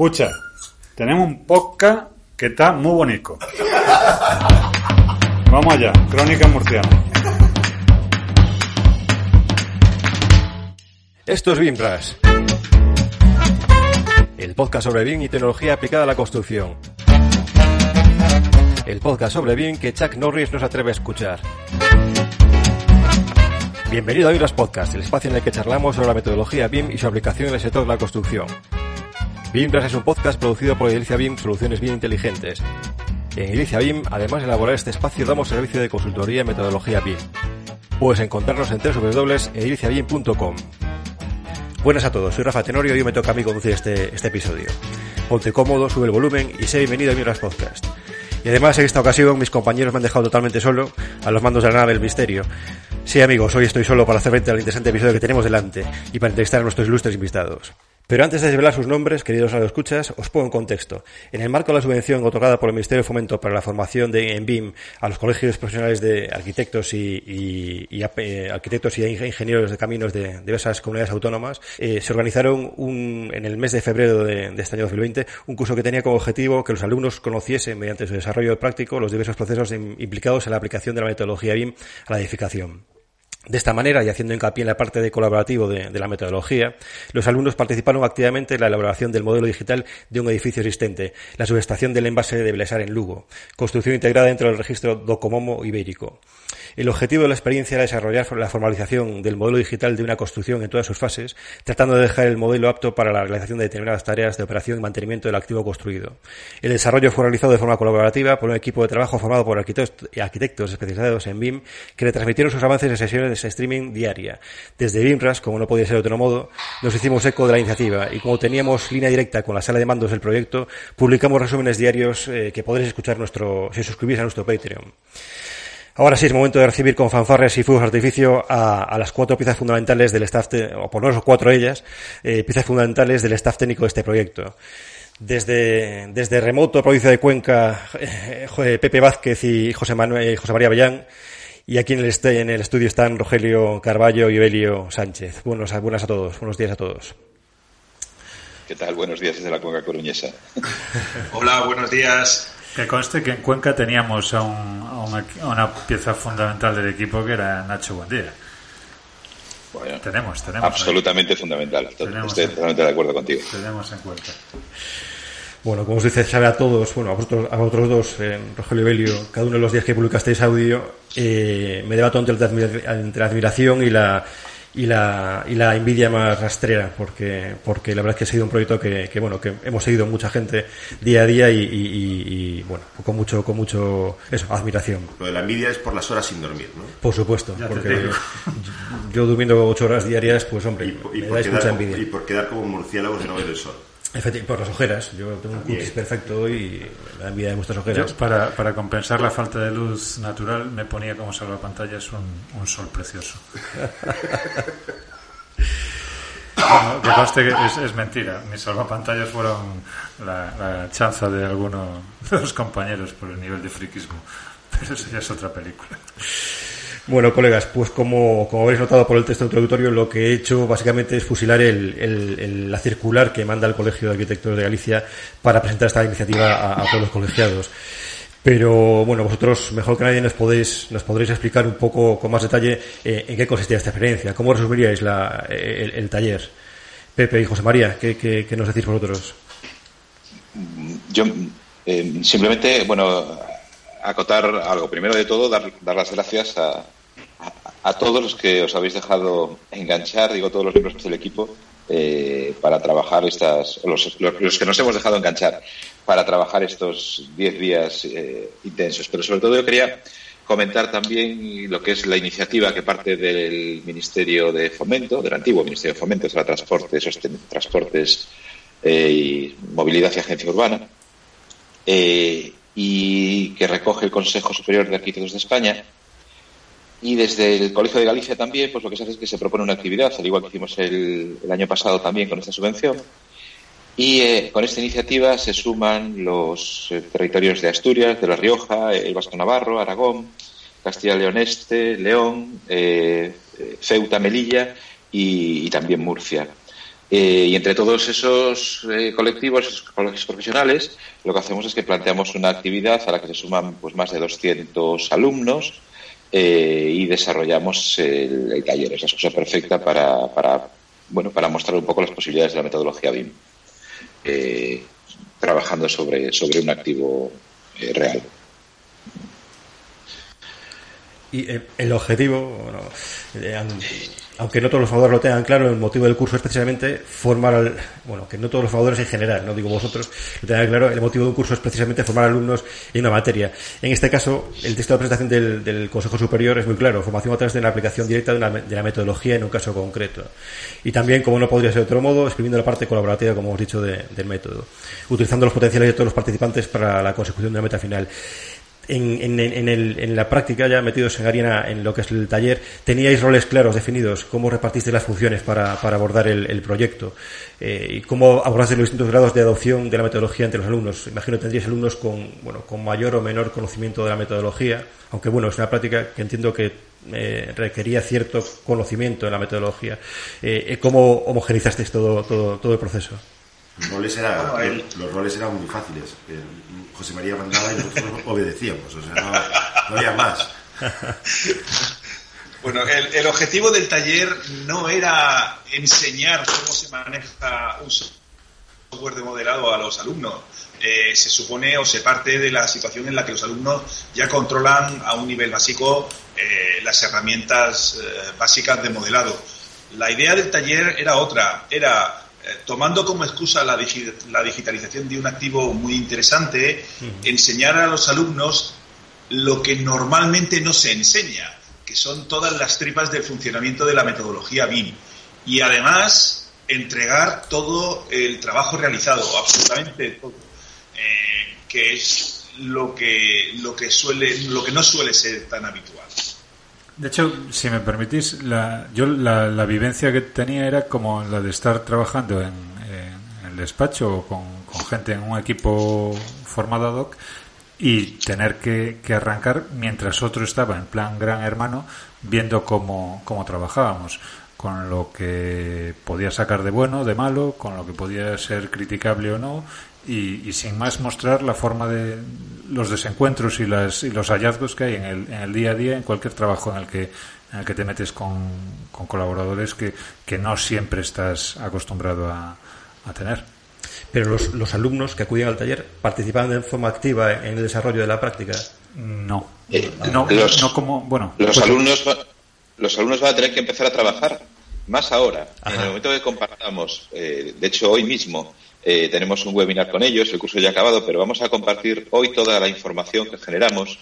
Escucha, tenemos un podcast que está muy bonito. Vamos allá, Crónica Murciana. Esto es BIMRAS, el podcast sobre BIM y tecnología aplicada a la construcción. El podcast sobre BIM que Chuck Norris no se atreve a escuchar. Bienvenido a BIMRAS Podcast, el espacio en el que charlamos sobre la metodología BIM y su aplicación en el sector de la construcción. BIMRAS es un podcast producido por Edilicia BIM Soluciones BIM Inteligentes. En Edilicia BIM, además de elaborar este espacio, damos servicio de consultoría en metodología BIM. Puedes encontrarnos en www.ediliciabim.com. Buenas a todos, soy Rafa Tenorio y hoy me toca a mí conducir este, este episodio. Ponte cómodo, sube el volumen y sé bienvenido a BIMRAS Podcast. Y además en esta ocasión mis compañeros me han dejado totalmente solo a los mandos de la nave del misterio. Sí amigos, hoy estoy solo para hacer frente al interesante episodio que tenemos delante y para entrevistar a nuestros ilustres invitados. Pero antes de desvelar sus nombres, queridos escuchas, os pongo en contexto. En el marco de la subvención otorgada por el Ministerio de Fomento para la formación de, en BIM a los colegios profesionales de arquitectos y, eh, arquitectos y ingenieros de caminos de, diversas comunidades autónomas, eh, se organizaron un, en el mes de febrero de, de, este año 2020 un curso que tenía como objetivo que los alumnos conociesen mediante su desarrollo práctico los diversos procesos implicados en la aplicación de la metodología BIM a la edificación. De esta manera, y haciendo hincapié en la parte de colaborativo de, la metodología, los alumnos participaron activamente en la elaboración del modelo digital de un edificio existente, la subestación del envase de Blesar en Lugo, construcción integrada dentro del registro Docomomo ibérico. El objetivo de la experiencia era desarrollar la formalización del modelo digital de una construcción en todas sus fases, tratando de dejar el modelo apto para la realización de determinadas tareas de operación y mantenimiento del activo construido. El desarrollo fue realizado de forma colaborativa por un equipo de trabajo formado por arquitectos, especializados en BIM que le transmitieron sus avances en sesiones de streaming diaria. Desde BIMRAS, como no podía ser de otro modo, nos hicimos eco de la iniciativa y como teníamos línea directa con la sala de mandos del proyecto, publicamos resúmenes diarios eh, que podréis escuchar nuestro, si suscribís a nuestro Patreon. Ahora sí es momento de recibir con fanfarres y fuegos de artificio a, a, las cuatro piezas fundamentales del staff, o por lo menos cuatro de ellas, eh, piezas fundamentales del staff técnico de este proyecto. Desde, desde remoto, provincia de Cuenca, eh, Pepe Vázquez y José, Manuel, José María Bellán, y aquí en el, en el estudio están Rogelio Carballo y Evelio Sánchez. Buenos, buenas a todos, buenos días a todos. ¿Qué tal? Buenos días desde la Cuenca Coruñesa. Hola, buenos días. Que conste que en Cuenca teníamos a, un, a, una, a, una, pieza fundamental del equipo que era Nacho Buendía. Bueno, tenemos, tenemos. Absolutamente ahí. fundamental. Tenemos Estoy en, totalmente de acuerdo contigo. Tenemos en Cuenca. Bueno, como os dice, sabe a todos, bueno, a vosotros, a vosotros dos, eh, Rogelio y Belio, cada uno de los días que publicasteis audio, eh, me debato entre, entre la admiración y la, y la, y la envidia más rastrera, porque, porque la verdad es que ha sido un proyecto que, que bueno, que hemos seguido mucha gente día a día y, y, y, bueno, con mucho, con mucho, eso, admiración. Lo de la envidia es por las horas sin dormir, ¿no? Por supuesto, ya porque yo, yo, durmiendo ocho horas diarias, pues hombre, y, y me por dais quedar, mucha envidia. Y por quedar como murciélagos y no ver el sol. Efectivamente, por las ojeras. Yo tengo un cutis perfecto y la envidia de vuestras ojeras. Yo, para, para compensar la falta de luz natural, me ponía como salvapantallas un, un sol precioso. bueno, que conste que es, es, mentira. Mis salvapantallas fueron la, la chanza de alguno de los compañeros por el nivel de friquismo. Pero eso ya es otra película. Bueno, colegas, pues como, como habéis notado por el texto introductorio, lo que he hecho básicamente es fusilar el, la circular que manda el Colegio de Arquitectos de Galicia para presentar esta iniciativa a, a todos los colegiados. Pero bueno, vosotros mejor que nadie nos podéis, nos podréis explicar un poco con más detalle eh, en qué consistía esta experiencia. ¿Cómo resumiríais la, el, el, taller? Pepe y José María, ¿qué, qué, qué nos decís vosotros? Yo eh, simplemente, bueno, acotar algo. Primero de todo, dar, dar las gracias a, a, todos los que os habéis dejado enganchar, digo, todos los miembros del equipo, eh, para trabajar estas, los, los, que nos hemos dejado enganchar, para trabajar estos 10 días eh, intensos. Pero sobre todo yo quería comentar también lo que es la iniciativa que parte del Ministerio de Fomento, del antiguo Ministerio de Fomento, será Transportes, Transportes eh, y Movilidad y Agencia Urbana, eh, y que recoge el Consejo Superior de Arquitectos de España. Y desde el Colegio de Galicia también, pues lo que se hace es que se propone una actividad, al igual que hicimos el, año pasado también con esta subvención. Y eh, con esta iniciativa se suman los eh, territorios de Asturias, de La Rioja, el Vasco Navarro, Aragón, Castilla León Este, León, eh, Ceuta, Melilla y también Murcia. Eh, y entre todos esos eh, colectivos, esos colegios profesionales, lo que hacemos es que planteamos una actividad a la que se suman pues, más de 200 alumnos eh, y desarrollamos el, taller. Es la excusa perfecta para, para, bueno, para mostrar un poco las posibilidades de la metodología BIM, trabajando sobre, sobre un activo real. Y el objetivo, aunque no todos los formadores lo tengan claro, el motivo del curso es precisamente formar al, bueno, que no todos los formadores en general, no digo vosotros, lo tengan claro, el motivo de un curso es precisamente formar alumnos en una materia. En este caso, el texto de presentación del, Consejo Superior es muy claro, formación a través de la aplicación directa de, de, la metodología en un caso concreto. Y también, como no podría ser de otro modo, escribiendo la parte colaborativa, como hemos dicho, del método, utilizando los potenciales de todos los participantes para la consecución de la meta final en, en, el, en, la práctica, ya metidos en arena en lo que es el taller, teníais roles claros definidos, cómo repartiste las funciones para, para abordar el, proyecto eh, y cómo abordaste los distintos grados de adopción de la metodología entre los alumnos. Imagino que tendríais alumnos con, bueno, con mayor o menor conocimiento de la metodología, aunque bueno, es una práctica que entiendo que eh, requería cierto conocimiento de la metodología. Eh, ¿Cómo homogenizasteis todo, todo, todo el proceso? Los roles, los roles eran muy fáciles. José María mandaba y nosotros obedecíamos, o sea, no, había más. Bueno, el, objetivo del taller no era enseñar cómo se maneja un software de modelado a los alumnos. Eh, se supone o se parte de la situación en la que los alumnos ya controlan a un nivel básico eh, las herramientas eh, básicas de modelado. La idea del taller era otra, era eh, tomando como excusa la, digitalización de un activo muy interesante, enseñar a los alumnos lo que normalmente no se enseña, que son todas las tripas del funcionamiento de la metodología BIM. Y además, entregar todo el trabajo realizado, absolutamente todo, eh, que es lo que, lo que, suele, lo que no suele ser tan habitual. De hecho, si me permitís, la, yo la, vivencia que tenía era como la de estar trabajando en, el despacho con, gente en un equipo formado ad hoc y tener que, arrancar mientras otro estaba en plan gran hermano viendo cómo, cómo trabajábamos con lo que podía sacar de bueno, de malo, con lo que podía ser criticable o no, y, sin más mostrar la forma de los desencuentros y, las, y los hallazgos que hay en el, en el día a día en cualquier trabajo en el que, en el que te metes con, con colaboradores que, que, no siempre estás acostumbrado a, a tener. Pero los, los, alumnos que acuden al taller participan de forma activa en el desarrollo de la práctica. No, eh, no, no como bueno. Los pues- alumnos los alumnos van a tener que empezar a trabajar más ahora. En el momento que compartamos, eh, de hecho hoy mismo eh, tenemos un webinar con ellos, el curso ya ha acabado, pero vamos a compartir hoy toda la información que generamos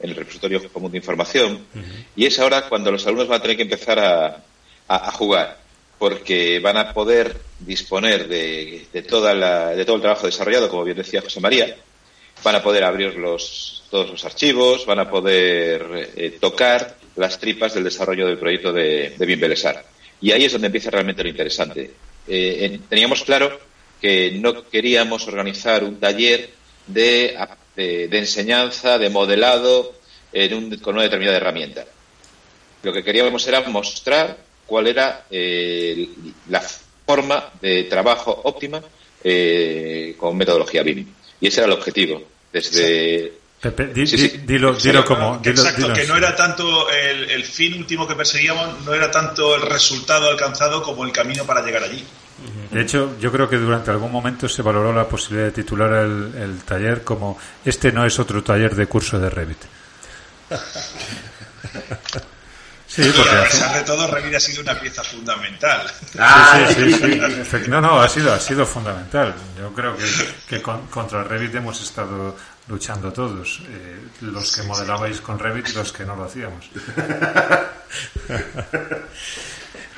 en el repositorio común de información. Y es ahora cuando los alumnos van a tener que empezar a, jugar, porque van a poder disponer de, toda de todo el trabajo desarrollado, como bien decía José María. Van a poder abrir los, todos los archivos, van a poder eh, tocar las tripas del desarrollo del proyecto de, de Y ahí es donde empieza realmente lo interesante. Eh, teníamos claro que no queríamos organizar un taller de, de, enseñanza, de modelado con una determinada herramienta. Lo que queríamos era mostrar cuál era eh, la forma de trabajo óptima eh, con metodología BIM. Y ese era el objetivo. Desde. Dilo, como. exacto, que no era tanto el, el fin último que perseguíamos, no era tanto el resultado alcanzado como el camino para llegar allí. De hecho, yo creo que durante algún momento se valoró la posibilidad de titular el, taller como este no es otro taller de curso de Revit. Sí, porque a pesar de todo, Revit ha sido una pieza fundamental. sí, sí, sí, No, no, ha sido, ha sido fundamental. Yo creo que, que contra Revit hemos estado luchando todos. Eh, los que modelabais con Revit y los que no lo hacíamos.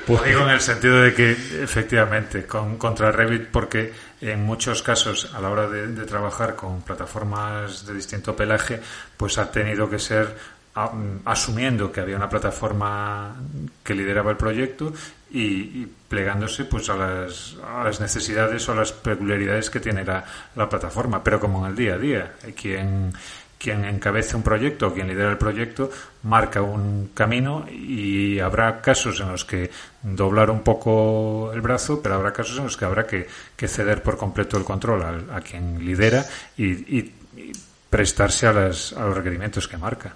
Pues digo en el sentido de que, efectivamente, con, contra Revit, porque en muchos casos, a la hora de, trabajar con plataformas de distinto pelaje, pues ha tenido que ser asumiendo que había una plataforma que lideraba el proyecto y, plegándose pues a las, a las, necesidades o a las peculiaridades que tiene la, la, plataforma, pero como en el día a día. Quien, quien encabece un proyecto o quien lidera el proyecto marca un camino y habrá casos en los que doblar un poco el brazo, pero habrá casos en los que habrá que, ceder por completo el control a, quien lidera y, prestarse a, las, a los requerimientos que marca.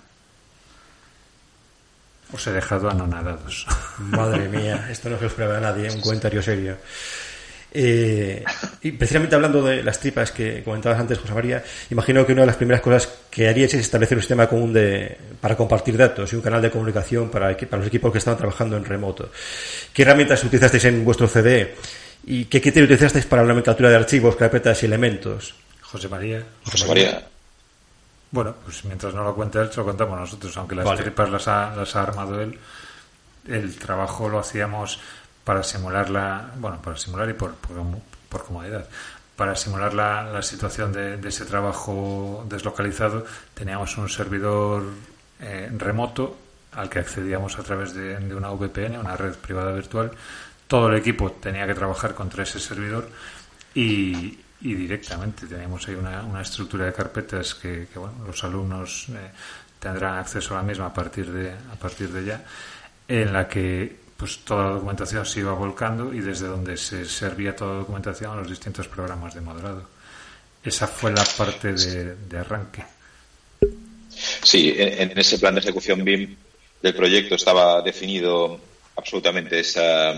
Os he dejado anonadados. Madre mía, esto no se lo esperaba a nadie, un comentario serio. Eh, y precisamente hablando de las tripas que comentabas antes, José María, imagino que una de las primeras cosas que haríais es establecer un sistema común de, para compartir datos y un canal de comunicación para, para los equipos que estaban trabajando en remoto. ¿Qué herramientas utilizasteis en vuestro CD y qué criterio utilizasteis para la nomenclatura de archivos, carpetas y elementos? José María. José María. Bueno, pues mientras no lo cuente él, se lo contamos nosotros, aunque las tripas las ha, las ha armado él. El trabajo lo hacíamos para simular la, bueno, para simular y por, por, comodidad, para simular la, la situación de, ese trabajo deslocalizado, teníamos un servidor eh, remoto al que accedíamos a través de, una VPN, una red privada virtual. Todo el equipo tenía que trabajar contra ese servidor y, y directamente teníamos ahí una, una, estructura de carpetas que, bueno, los alumnos eh, tendrán acceso a la misma a partir de, a partir de ya, en la que pues toda la documentación se iba volcando y desde donde se servía toda la documentación a los distintos programas de modelado. Esa fue la parte de, arranque. Sí, en, ese plan de ejecución BIM del proyecto estaba definido absolutamente esa,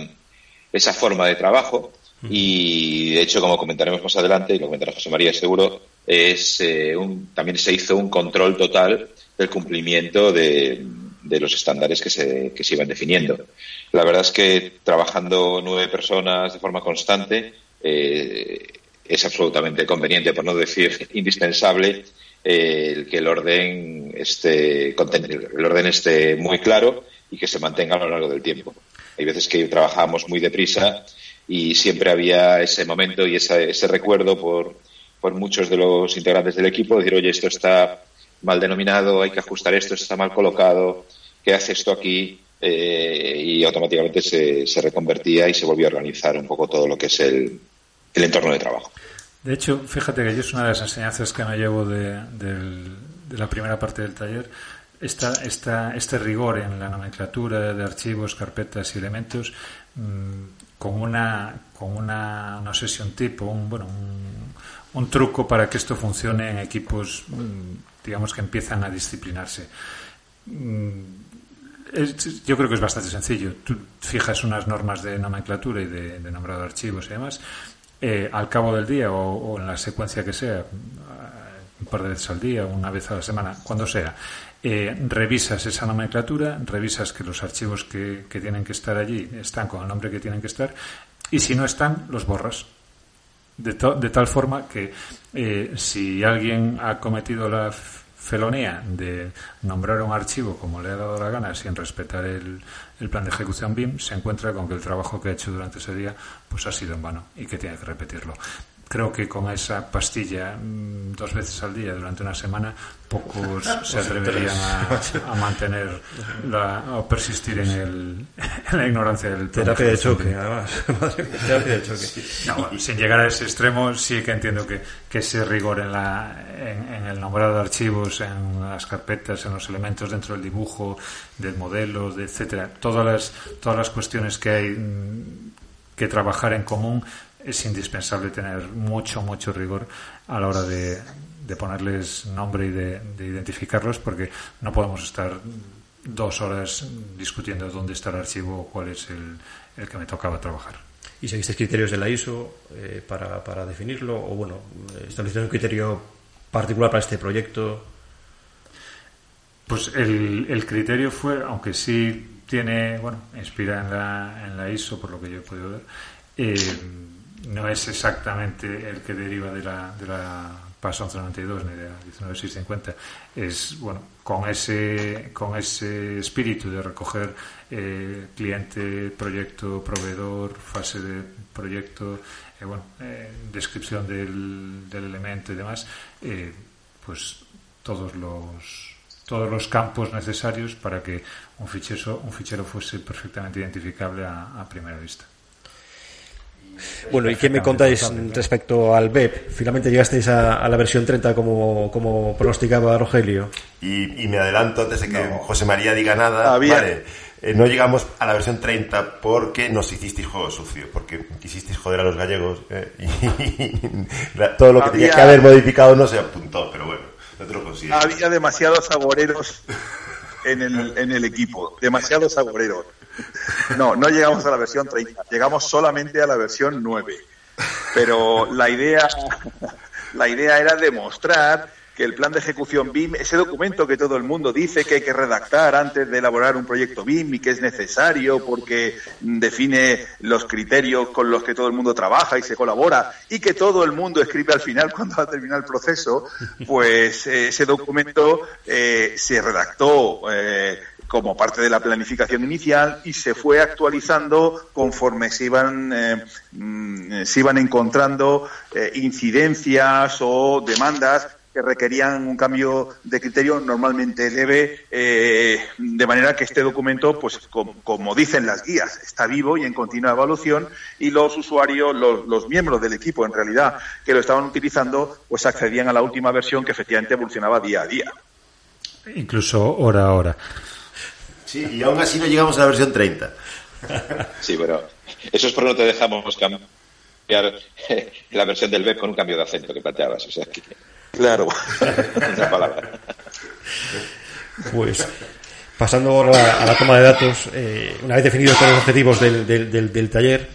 esa forma de trabajo y de hecho, como comentaremos más adelante, y lo comentará José María seguro, es eh, un, también se hizo un control total del cumplimiento de, los estándares que se, que se iban definiendo. La verdad es que trabajando nueve personas de forma constante eh, es absolutamente conveniente, por no decir indispensable, eh, el que el orden esté el orden esté muy claro y que se mantenga a lo largo del tiempo. Hay veces que trabajamos muy deprisa y siempre había ese momento y ese, ese recuerdo por, por muchos de los integrantes del equipo, decir, oye, esto está mal denominado, hay que ajustar esto, esto está mal colocado, ¿qué hace esto aquí? Eh, y automáticamente se, se, reconvertía y se volvió a organizar un poco todo lo que es el, el, entorno de trabajo. De hecho, fíjate que yo es una de las enseñanzas que me llevo de, de la primera parte del taller, esta, esta, este rigor en la nomenclatura de archivos, carpetas y elementos mm, con una, con una, no sé si un tipo, un, bueno, un, truco para que esto funcione en equipos, mm, digamos, que empiezan a disciplinarse. Mm, yo creo que es bastante sencillo. Tú fijas unas normas de nomenclatura y de, nombrado de archivos y demás. Eh, al cabo del día o, en la secuencia que sea, un par de veces al día, una vez a la semana, cuando sea, eh, revisas esa nomenclatura, revisas que los archivos que, tienen que estar allí están con el nombre que tienen que estar y si no están, los borras. De, de tal forma que eh, si alguien ha cometido la felonía de nombrar un archivo como le ha dado la gana sin respetar el, el, plan de ejecución BIM, se encuentra con que el trabajo que ha hecho durante ese día pues ha sido en vano y que tiene que repetirlo creo que con esa pastilla mm, dos veces al día durante una semana pocos se atreverían a, mantener la, o persistir en, el, en la ignorancia del terapia de choque además. Terapia de choque. Sin llegar a ese extremo sí que entiendo que, que ese rigor en, la, en, el nombrado de archivos en las carpetas en los elementos dentro del dibujo del modelo de etcétera todas las todas las cuestiones que hay mm, que trabajar en común es indispensable tener mucho, mucho rigor a la hora de, ponerles nombre y de, identificarlos porque no podemos estar dos horas discutiendo dónde está el archivo o cuál es el, el que me tocaba trabajar. ¿Y seguiste criterios de la ISO eh, para, para, definirlo? ¿O bueno, estableciste un criterio particular para este proyecto? Pues el, el criterio fue, aunque sí tiene, bueno, inspira en la, en la ISO, por lo que yo he podido ver, eh, no es exactamente el que deriva de la, de la PAS 1192 ni de la 19650 es bueno con ese con ese espíritu de recoger eh, cliente proyecto proveedor fase de proyecto eh, bueno eh, descripción del, del, elemento y demás pues todos los todos los campos necesarios para que un fichero un fichero fuese perfectamente identificable a primera vista Bueno, ¿y qué me contáis respecto al BEP? Finalmente llegasteis a, la versión 30 como, como pronosticaba Rogelio. Y, me adelanto antes de que José María diga nada. Vale, eh, no llegamos a la versión 30 porque nos hicisteis juego sucio, porque quisisteis joder a los gallegos eh, y todo lo que tenía que haber modificado no se apuntó, pero bueno, no te lo consigo. Había demasiados agoreros en el, en el equipo, demasiados agoreros. No, no llegamos a la versión 30, llegamos solamente a la versión 9. Pero la idea, la idea era demostrar que el plan de ejecución BIM, ese documento que todo el mundo dice que hay que redactar antes de elaborar un proyecto BIM y que es necesario porque define los criterios con los que todo el mundo trabaja y se colabora y que todo el mundo escribe al final cuando va a terminar el proceso, pues eh, ese documento eh, se redactó eh, como parte de la planificación inicial y se fue actualizando conforme se iban, eh, mm, se iban encontrando eh, incidencias o demandas que requerían un cambio de criterio normalmente leve, eh, de manera que este documento, pues como, dicen las guías, está vivo y en continua evaluación y los usuarios, los, los, miembros del equipo en realidad que lo estaban utilizando, pues accedían a la última versión que efectivamente evolucionaba día a día. Incluso hora a hora. Sí, y aún así no llegamos a la versión 30. Sí, bueno, eso es porque no te dejamos cambiar la versión del web con un cambio de acento que planteabas. O sea, Claro. Una palabra. Pues pasando ahora a la toma de datos, eh, una vez definidos todos los objetivos del, del, taller,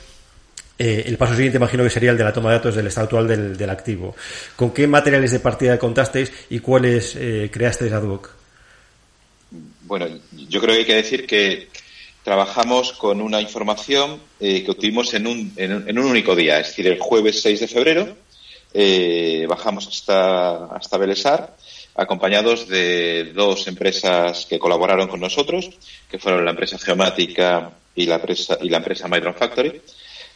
eh, el paso siguiente imagino que sería el de la toma de datos del estado actual del, del activo. ¿Con qué materiales de partida contasteis y cuáles eh, creasteis ad hoc? Bueno, yo creo que hay que decir que trabajamos con una información eh, que obtuvimos en un, en, un, único día, es decir, el jueves 6 de febrero eh, bajamos hasta, hasta Belesar, acompañados de dos empresas que colaboraron con nosotros, que fueron la empresa Geomática y la empresa, y la empresa Micron Factory.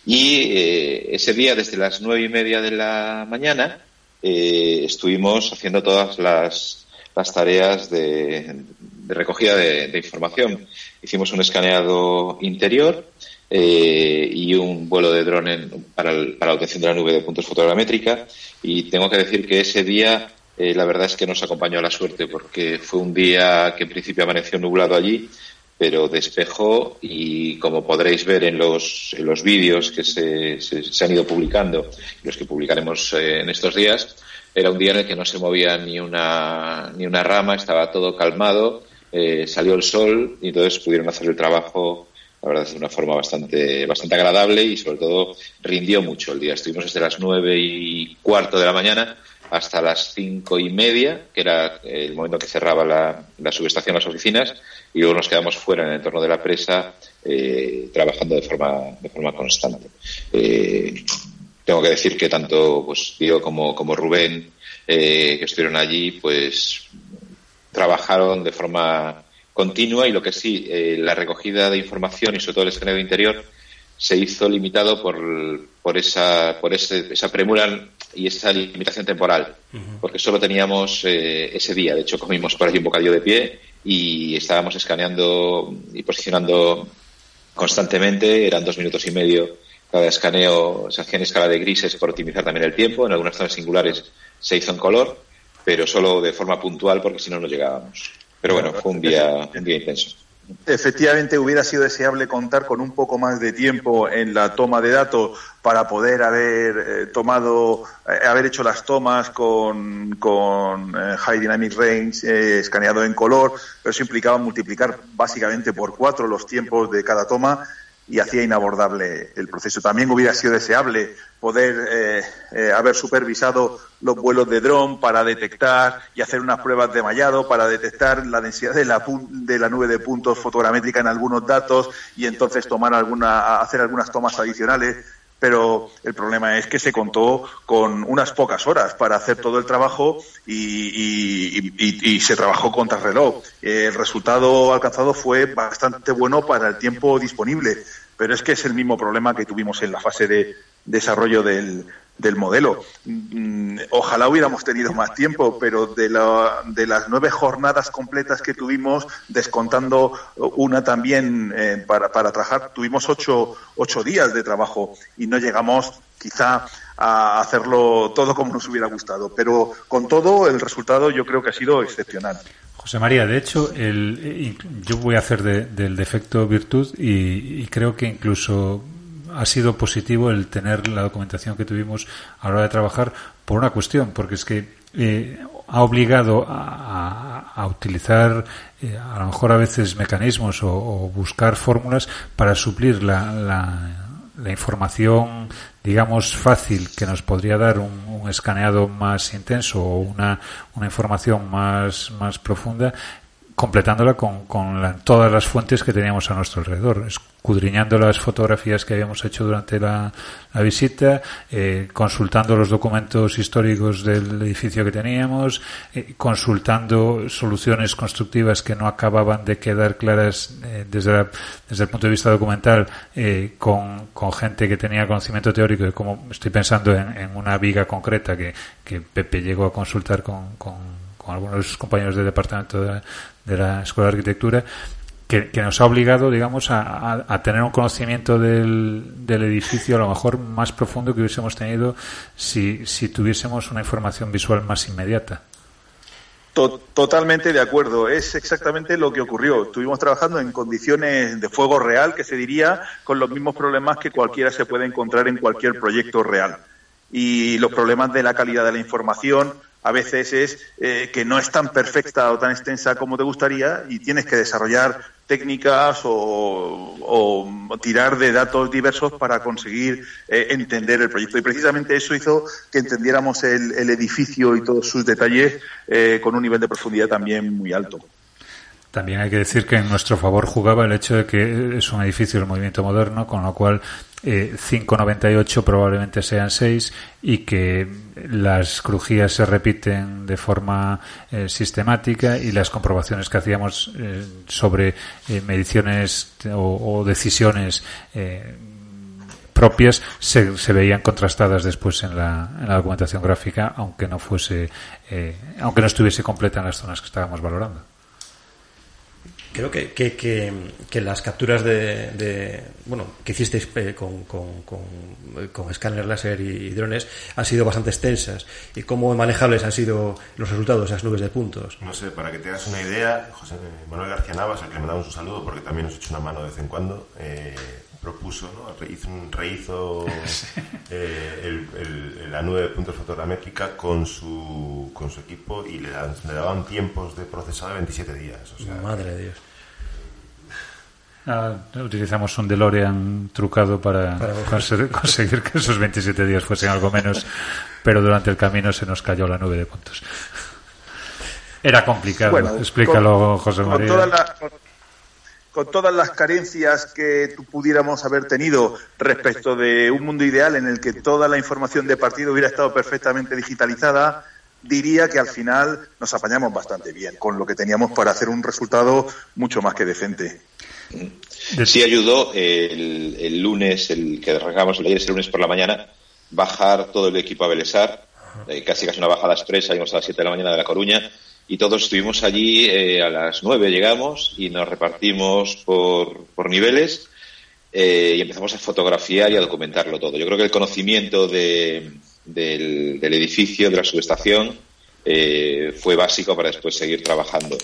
Y eh, ese día, desde las nueve y media de la mañana, estuvimos haciendo todas las, las tareas de, de recogida de, información. Hicimos un escaneado interior eh, y un vuelo de dron para, la obtención de la nube de puntos fotogramétrica y tengo que decir que ese día eh, la verdad es que nos acompañó la suerte porque fue un día que en principio amaneció nublado allí pero despejó y como podréis ver en los, en los vídeos que se, se, han ido publicando, los que publicaremos eh, en estos días, era un día en el que no se movía ni una, ni una rama, estaba todo calmado eh, salió el sol y entonces pudieron hacer el trabajo, la verdad, de una forma bastante, bastante agradable y sobre todo rindió mucho el día. Estuvimos desde las nueve y cuarto de la mañana hasta las cinco y media, que era el momento que cerraba la, subestación, las oficinas, y luego nos quedamos fuera en el entorno de la presa eh, trabajando de forma, de forma constante. Eh, tengo que decir que tanto pues, Diego como, como Rubén, que estuvieron allí, pues trabajaron de forma continua y lo que sí, eh, la recogida de información y sobre todo el escaneo interior se hizo limitado por, por esa por ese, esa premura y esa limitación temporal, porque solo teníamos eh, ese día. De hecho, comimos por allí un bocadillo de pie y estábamos escaneando y posicionando constantemente. Eran dos minutos y medio cada escaneo. Se hacía en escala de grises por optimizar también el tiempo. En algunas zonas singulares se hizo en color pero solo de forma puntual porque si no no llegábamos. Pero bueno, fue un día, un día intenso. Efectivamente, hubiera sido deseable contar con un poco más de tiempo en la toma de datos para poder haber eh, tomado, eh, haber hecho las tomas con, eh, High Dynamic Range escaneado en color, pero eso implicaba multiplicar básicamente por cuatro los tiempos de cada toma y hacía inabordable el proceso. También hubiera sido deseable poder eh, eh, haber supervisado los vuelos de dron para detectar y hacer unas pruebas de mallado para detectar la densidad de la, de la nube de puntos fotogramétrica en algunos datos y entonces tomar alguna, hacer algunas tomas adicionales pero el problema es que se contó con unas pocas horas para hacer todo el trabajo y, se trabajó contra reloj. El resultado alcanzado fue bastante bueno para el tiempo disponible, pero es que es el mismo problema que tuvimos en la fase de desarrollo del, del modelo. Mm, ojalá hubiéramos tenido más tiempo, pero de, la, de las nueve jornadas completas que tuvimos, descontando una también eh, para, para trabajar, tuvimos ocho, ocho días de trabajo y no llegamos quizá a hacerlo todo como nos hubiera gustado. Pero con todo, el resultado yo creo que ha sido excepcional. José María, de hecho, el, yo voy a hacer del defecto virtud y, creo que incluso ha sido positivo el tener la documentación que tuvimos a la hora de trabajar por una cuestión, porque es que eh, ha obligado a, utilizar eh, a lo mejor a veces mecanismos o, buscar fórmulas para suplir la, la, información digamos fácil que nos podría dar un, escaneado más intenso o una, una información más, más profunda completándola con, con todas las fuentes que teníamos a nuestro alrededor, escudriñando las fotografías que habíamos hecho durante la, visita, eh, consultando los documentos históricos del edificio que teníamos, eh, consultando soluciones constructivas que no acababan de quedar claras eh, desde, desde el punto de vista documental con, con, gente que tenía conocimiento teórico de cómo estoy pensando en, una viga concreta que, que Pepe llegó a consultar con, con con algunos compañeros del departamento de, la Escuela de Arquitectura, que, nos ha obligado, digamos, a, tener un conocimiento del, del, edificio a lo mejor más profundo que hubiésemos tenido si, si tuviésemos una información visual más inmediata. Totalmente de acuerdo. Es exactamente lo que ocurrió. Estuvimos trabajando en condiciones de fuego real, que se diría, con los mismos problemas que cualquiera se puede encontrar en cualquier proyecto real. Y los problemas de la calidad de la información, a veces es eh, que no es tan perfecta o tan extensa como te gustaría y tienes que desarrollar técnicas o, tirar de datos diversos para conseguir eh, entender el proyecto. Y precisamente eso hizo que entendiéramos el, edificio y todos sus detalles eh, con un nivel de profundidad también muy alto. También hay que decir que en nuestro favor jugaba el hecho de que es un edificio del movimiento moderno, con lo cual eh, 5,98 probablemente sean 6 y que las crujías se repiten de forma eh, sistemática y las comprobaciones que hacíamos eh, sobre eh, mediciones o, decisiones propias se, se, veían contrastadas después en la, en la documentación gráfica, aunque no fuese, aunque no estuviese completa en las zonas que estábamos valorando. Creo que, que, que, las capturas de, bueno que hicisteis eh, con, con, con, escáner láser y, drones han sido bastante extensas y cómo manejables han sido los resultados esas nubes de puntos. No sé, para que te hagas una idea, José Manuel García Navas, al que le mandamos un saludo porque también nos ha hecho una mano de vez en cuando, eh, propuso, ¿no? hizo, un, rehizo eh, la nube de puntos fotogramétrica con su, con su equipo y le, le daban tiempos de procesado de 27 días. Madre de Dios. Ah, utilizamos un DeLorean trucado para, conseguir, que esos 27 días fuesen algo menos, pero durante el camino se nos cayó la nube de puntos. Era complicado, explícalo, José María. Con, todas las carencias que pudiéramos haber tenido respecto de un mundo ideal en el que toda la información de partido hubiera estado perfectamente digitalizada, diría que al final nos apañamos bastante bien con lo que teníamos para hacer un resultado mucho más que decente. Sí ayudó el, lunes, el que arrancamos el ayer, el lunes por la mañana, bajar todo el equipo a Belesar, eh, casi casi una bajada expresa, íbamos a las 7 de la mañana de La Coruña, y todos estuvimos allí eh, a las 9 llegamos y nos repartimos por, por niveles eh, y empezamos a fotografiar y a documentarlo todo. Yo creo que el conocimiento de, del, del edificio, de la subestación, eh, fue básico para después seguir trabajando.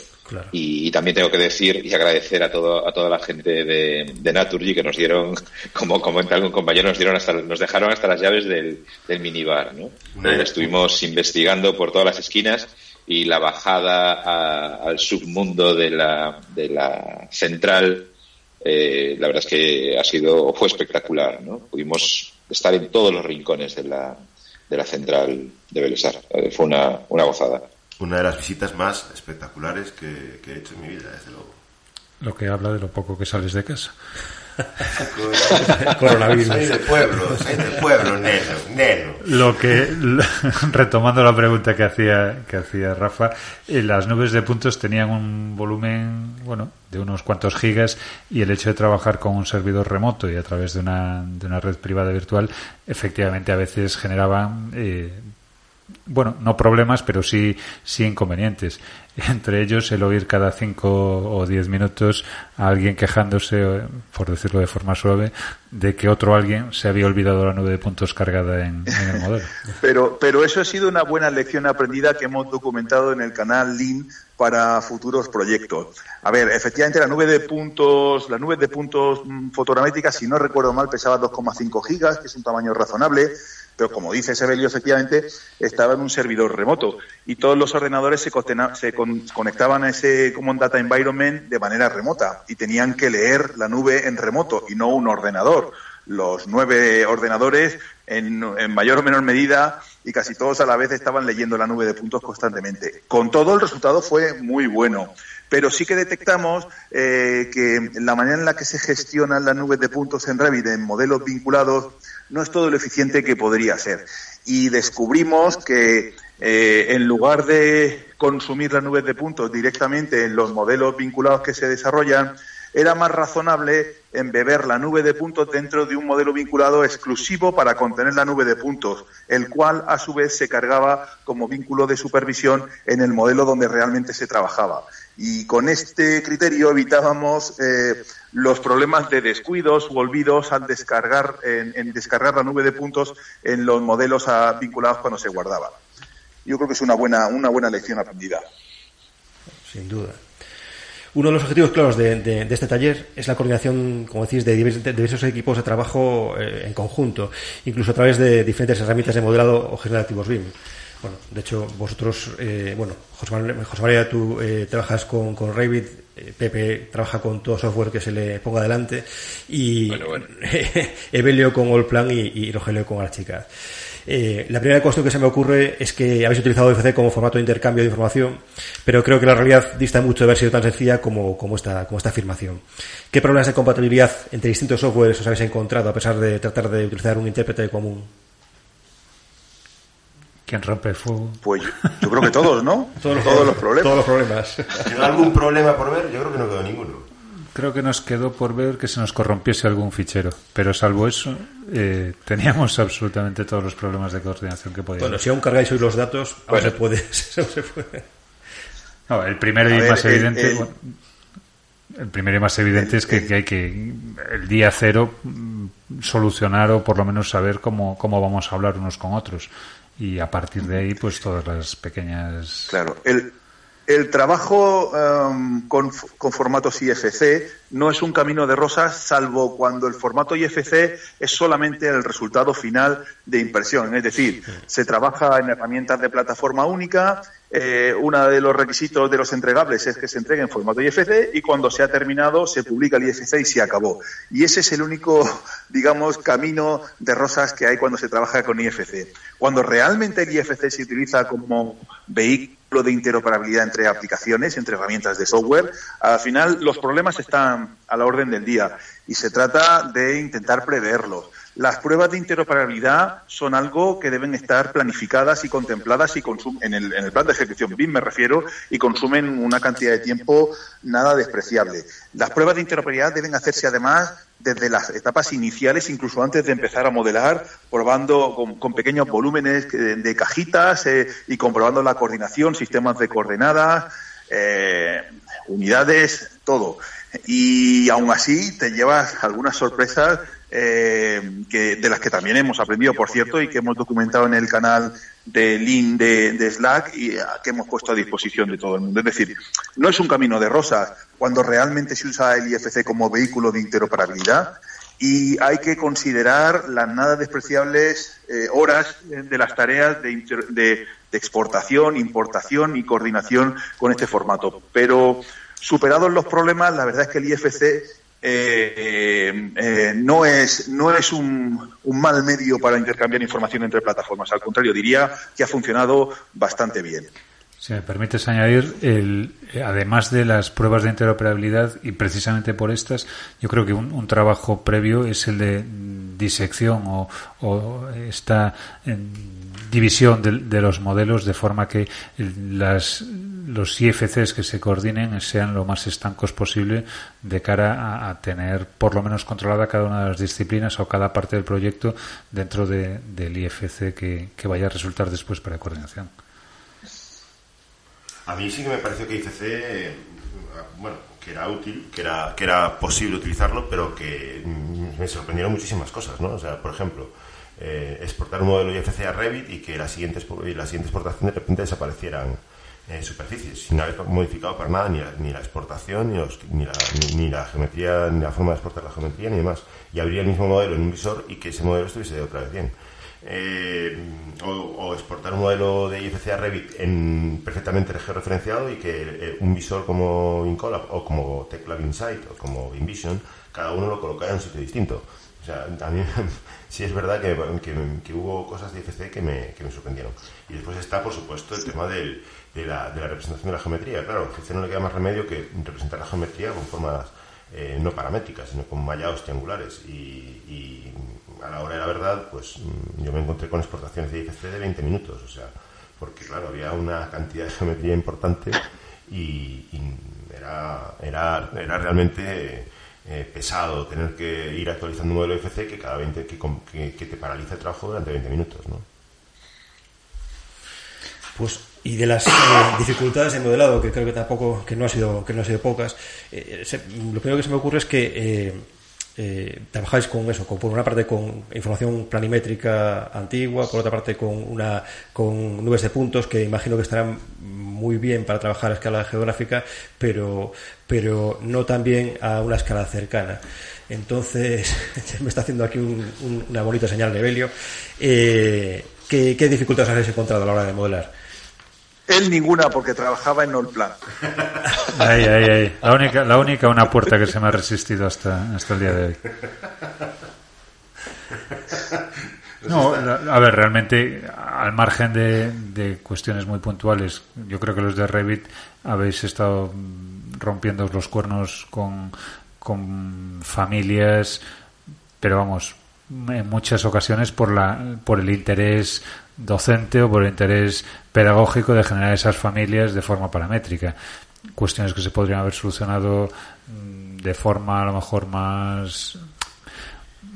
Y, también tengo que decir y agradecer a, todo, a toda la gente de, de Naturgy que nos dieron, como comenta algún compañero, nos, dieron hasta, nos dejaron hasta las llaves del, del minibar. ¿no? estuvimos investigando por todas las esquinas y la bajada al submundo de la, de la central, eh, la verdad es que ha sido, fue espectacular. ¿no? Pudimos estar en todos los rincones de la, de la central de Belesar. Eh, fue una, una gozada. Una de las visitas más espectaculares que, he hecho en mi vida, desde luego. Lo que habla de lo poco que sales de casa. Coronavirus. Soy de pueblo, soy de pueblo, neno, neno. Lo que, retomando la pregunta que hacía, que hacía Rafa, eh, las nubes de puntos tenían un volumen, bueno, de unos cuantos gigas y el hecho de trabajar con un servidor remoto y a través de una, de una red privada virtual, efectivamente a veces generaban eh, bueno, no problemas, pero sí, sí inconvenientes. Entre ellos el oír cada cinco o diez minutos a alguien quejándose, por decirlo de forma suave, de que otro alguien se había olvidado la nube de puntos cargada en, el modelo. Pero, pero eso ha sido una buena lección aprendida que hemos documentado en el canal Lean para futuros proyectos. A ver, efectivamente la nube de puntos, la nube de puntos mm, fotogramétrica, si no recuerdo mal, pesaba 2,5 gigas, que es un tamaño razonable pero como dice Sebelio, efectivamente, estaba en un servidor remoto y todos los ordenadores se, se conectaban a ese Common Data Environment de manera remota y tenían que leer la nube en remoto y no un ordenador. Los nueve ordenadores, en, mayor o menor medida, y casi todos a la vez estaban leyendo la nube de puntos constantemente. Con todo, el resultado fue muy bueno pero sí que detectamos eh, que la manera en la que se gestiona la nube de puntos en Revit en modelos vinculados no es todo lo eficiente que podría ser. Y descubrimos que eh, en lugar de consumir las nubes de puntos directamente en los modelos vinculados que se desarrollan, era más razonable embeber la nube de puntos dentro de un modelo vinculado exclusivo para contener la nube de puntos, el cual a su vez se cargaba como vínculo de supervisión en el modelo donde realmente se trabajaba. Y con este criterio evitábamos eh, los problemas de descuidos u olvidos al descargar, en, descargar la nube de puntos en los modelos vinculados cuando se guardaba. Yo creo que es una buena, una buena lección aprendida. Sin duda. Uno de los objetivos claros de, este taller es la coordinación, como decís, de diversos, equipos de trabajo eh, en conjunto, incluso a través de diferentes herramientas de modelado o activos BIM. Bueno, de hecho, vosotros, eh, bueno, José María, tú eh, trabajas con, con Revit, eh, Pepe trabaja con todo software que se le ponga adelante y bueno, Evelio con Allplan y, y Rogelio con Archicad. Eh, la primera cuestión que se me ocurre es que habéis utilizado FC como formato de intercambio de información, pero creo que la realidad dista mucho de haber sido tan sencilla como, como, esta, como esta afirmación. ¿Qué problemas de compatibilidad entre distintos softwares os habéis encontrado a pesar de tratar de utilizar un intérprete común? ¿Quién rompe el fuego? Pues yo, creo que todos, ¿no? todos, los, problemas. Todos los problemas. algún problema por ver? Yo creo que no quedó ninguno. Creo que nos quedó por ver que se nos corrompiese algún fichero, pero salvo eso, eh, teníamos absolutamente todos los problemas de coordinación que podíamos. Bueno, si aún cargáis hoy los datos, ahora se puede. No, el primero y más evidente. el primero y más evidente es que, que, hay que el día cero mm, solucionar o por lo menos saber cómo, cómo vamos a hablar unos con otros y a partir de ahí pues todas las pequeñas claro el, el trabajo em, con, con, formatos IFC no es un camino de rosas, salvo cuando el formato IFC es solamente el resultado final de impresión. Es decir, se trabaja en herramientas de plataforma única. Eh, uno de los requisitos de los entregables es que se entregue en formato IFC y cuando se ha terminado se publica el IFC y se acabó. Y ese es el único, digamos, camino de rosas que hay cuando se trabaja con IFC. Cuando realmente el IFC se utiliza como vehículo de interoperabilidad entre aplicaciones, entre herramientas de software, al final los problemas están a la orden del día y se trata de intentar preverlos. Las pruebas de interoperabilidad son algo que deben estar planificadas y contempladas y en el, en el plan de ejecución BIM me refiero y consumen una cantidad de tiempo nada despreciable. Las pruebas de interoperabilidad deben hacerse además desde las etapas iniciales, incluso antes de empezar a modelar, probando con, pequeños volúmenes de, cajitas eh, y comprobando la coordinación, sistemas de coordenadas, eh, unidades, todo. Y aún así te llevas algunas sorpresas eh, que, de las que también hemos aprendido, por cierto, y que hemos documentado en el canal de Lean de, Slack y que hemos puesto a disposición de todo el mundo. Es decir, no es un camino de rosas cuando realmente se usa el IFC como vehículo de interoperabilidad y hay que considerar las nada despreciables eh, horas de las tareas de, de, exportación, importación y coordinación con este formato. Pero superados los problemas, la verdad es que el IFC eh, eh, no es, no es un, mal medio para intercambiar información entre plataformas. Al contrario, diría que ha funcionado bastante bien. Si me permites añadir, el, además de las pruebas de interoperabilidad, y precisamente por estas, yo creo que un, trabajo previo es el de disección o, o esta división de, los modelos de forma que las, los IFCs que se coordinen sean lo más estancos posible de cara a, tener por lo menos controlada cada una de las disciplinas o cada parte del proyecto dentro del IFC que, que vaya a resultar después para coordinación. A mí sí que me pareció que IFC, bueno, que era útil, que era, que era posible utilizarlo, pero que me sorprendieron muchísimas cosas, ¿no? O sea, por ejemplo, eh, exportar un modelo IFC a Revit y que la siguiente, la exportación de repente desaparecieran eh, superficies, sin haber modificado para nada ni la, ni la exportación, ni, ni, la, ni, la geometría, ni la forma de exportar la geometría, ni demás. Y abrir el mismo modelo en un visor y que ese modelo estuviese de otra vez bien. Eh, o, exportar un modelo de IFC a Revit en perfectamente georreferenciado y que un visor como Incolab o como Teclab Insight o como InVision, cada uno lo colocara en un sitio distinto. O sea, también sí es verdad que, que, hubo cosas de IFC que me, que me, sorprendieron. Y después está, por supuesto, el tema de, la, de, la, representación de la geometría. Claro, a IFC no le queda más remedio que representar la geometría con formas eh, no paramétricas, sino con mallados triangulares. y a la hora de la verdad, pues mm, yo me encontré con exportaciones de IFC de 20 minutos, o sea, porque claro, había una cantidad de geometría importante y, era, era, era realmente eh, pesado tener que ir actualizando un modelo IFC que cada 20, que, que, te paraliza el trabajo durante 20 minutos, ¿no? Pues y de las eh, dificultades de modelado que creo que tampoco que no ha sido que no ha sido pocas eh, lo primero que se me ocurre es que trabajáis con eso, con, por una parte con información planimétrica antigua, por otra parte con, una, con nubes de puntos que imagino que estarán muy bien para trabajar a escala geográfica, pero, pero no también a una escala cercana. Entonces, me está haciendo aquí una bonita señal de Belio. Eh, ¿qué, ¿Qué dificultades habéis encontrado a la hora de modelar? Él ninguna porque trabajaba en Plan. Ahí, ahí, ahí. La única, la única una puerta que se me ha resistido hasta, hasta el día de hoy. No, a ver, realmente, al margen de, de, cuestiones muy puntuales, yo creo que los de Revit habéis estado rompiendo los cuernos con, con familias, pero vamos, en muchas ocasiones por, la, por el interés docente o por el interés pedagógico de generar esas familias de forma paramétrica. Cuestiones que se podrían haber solucionado mm, de forma a lo mejor más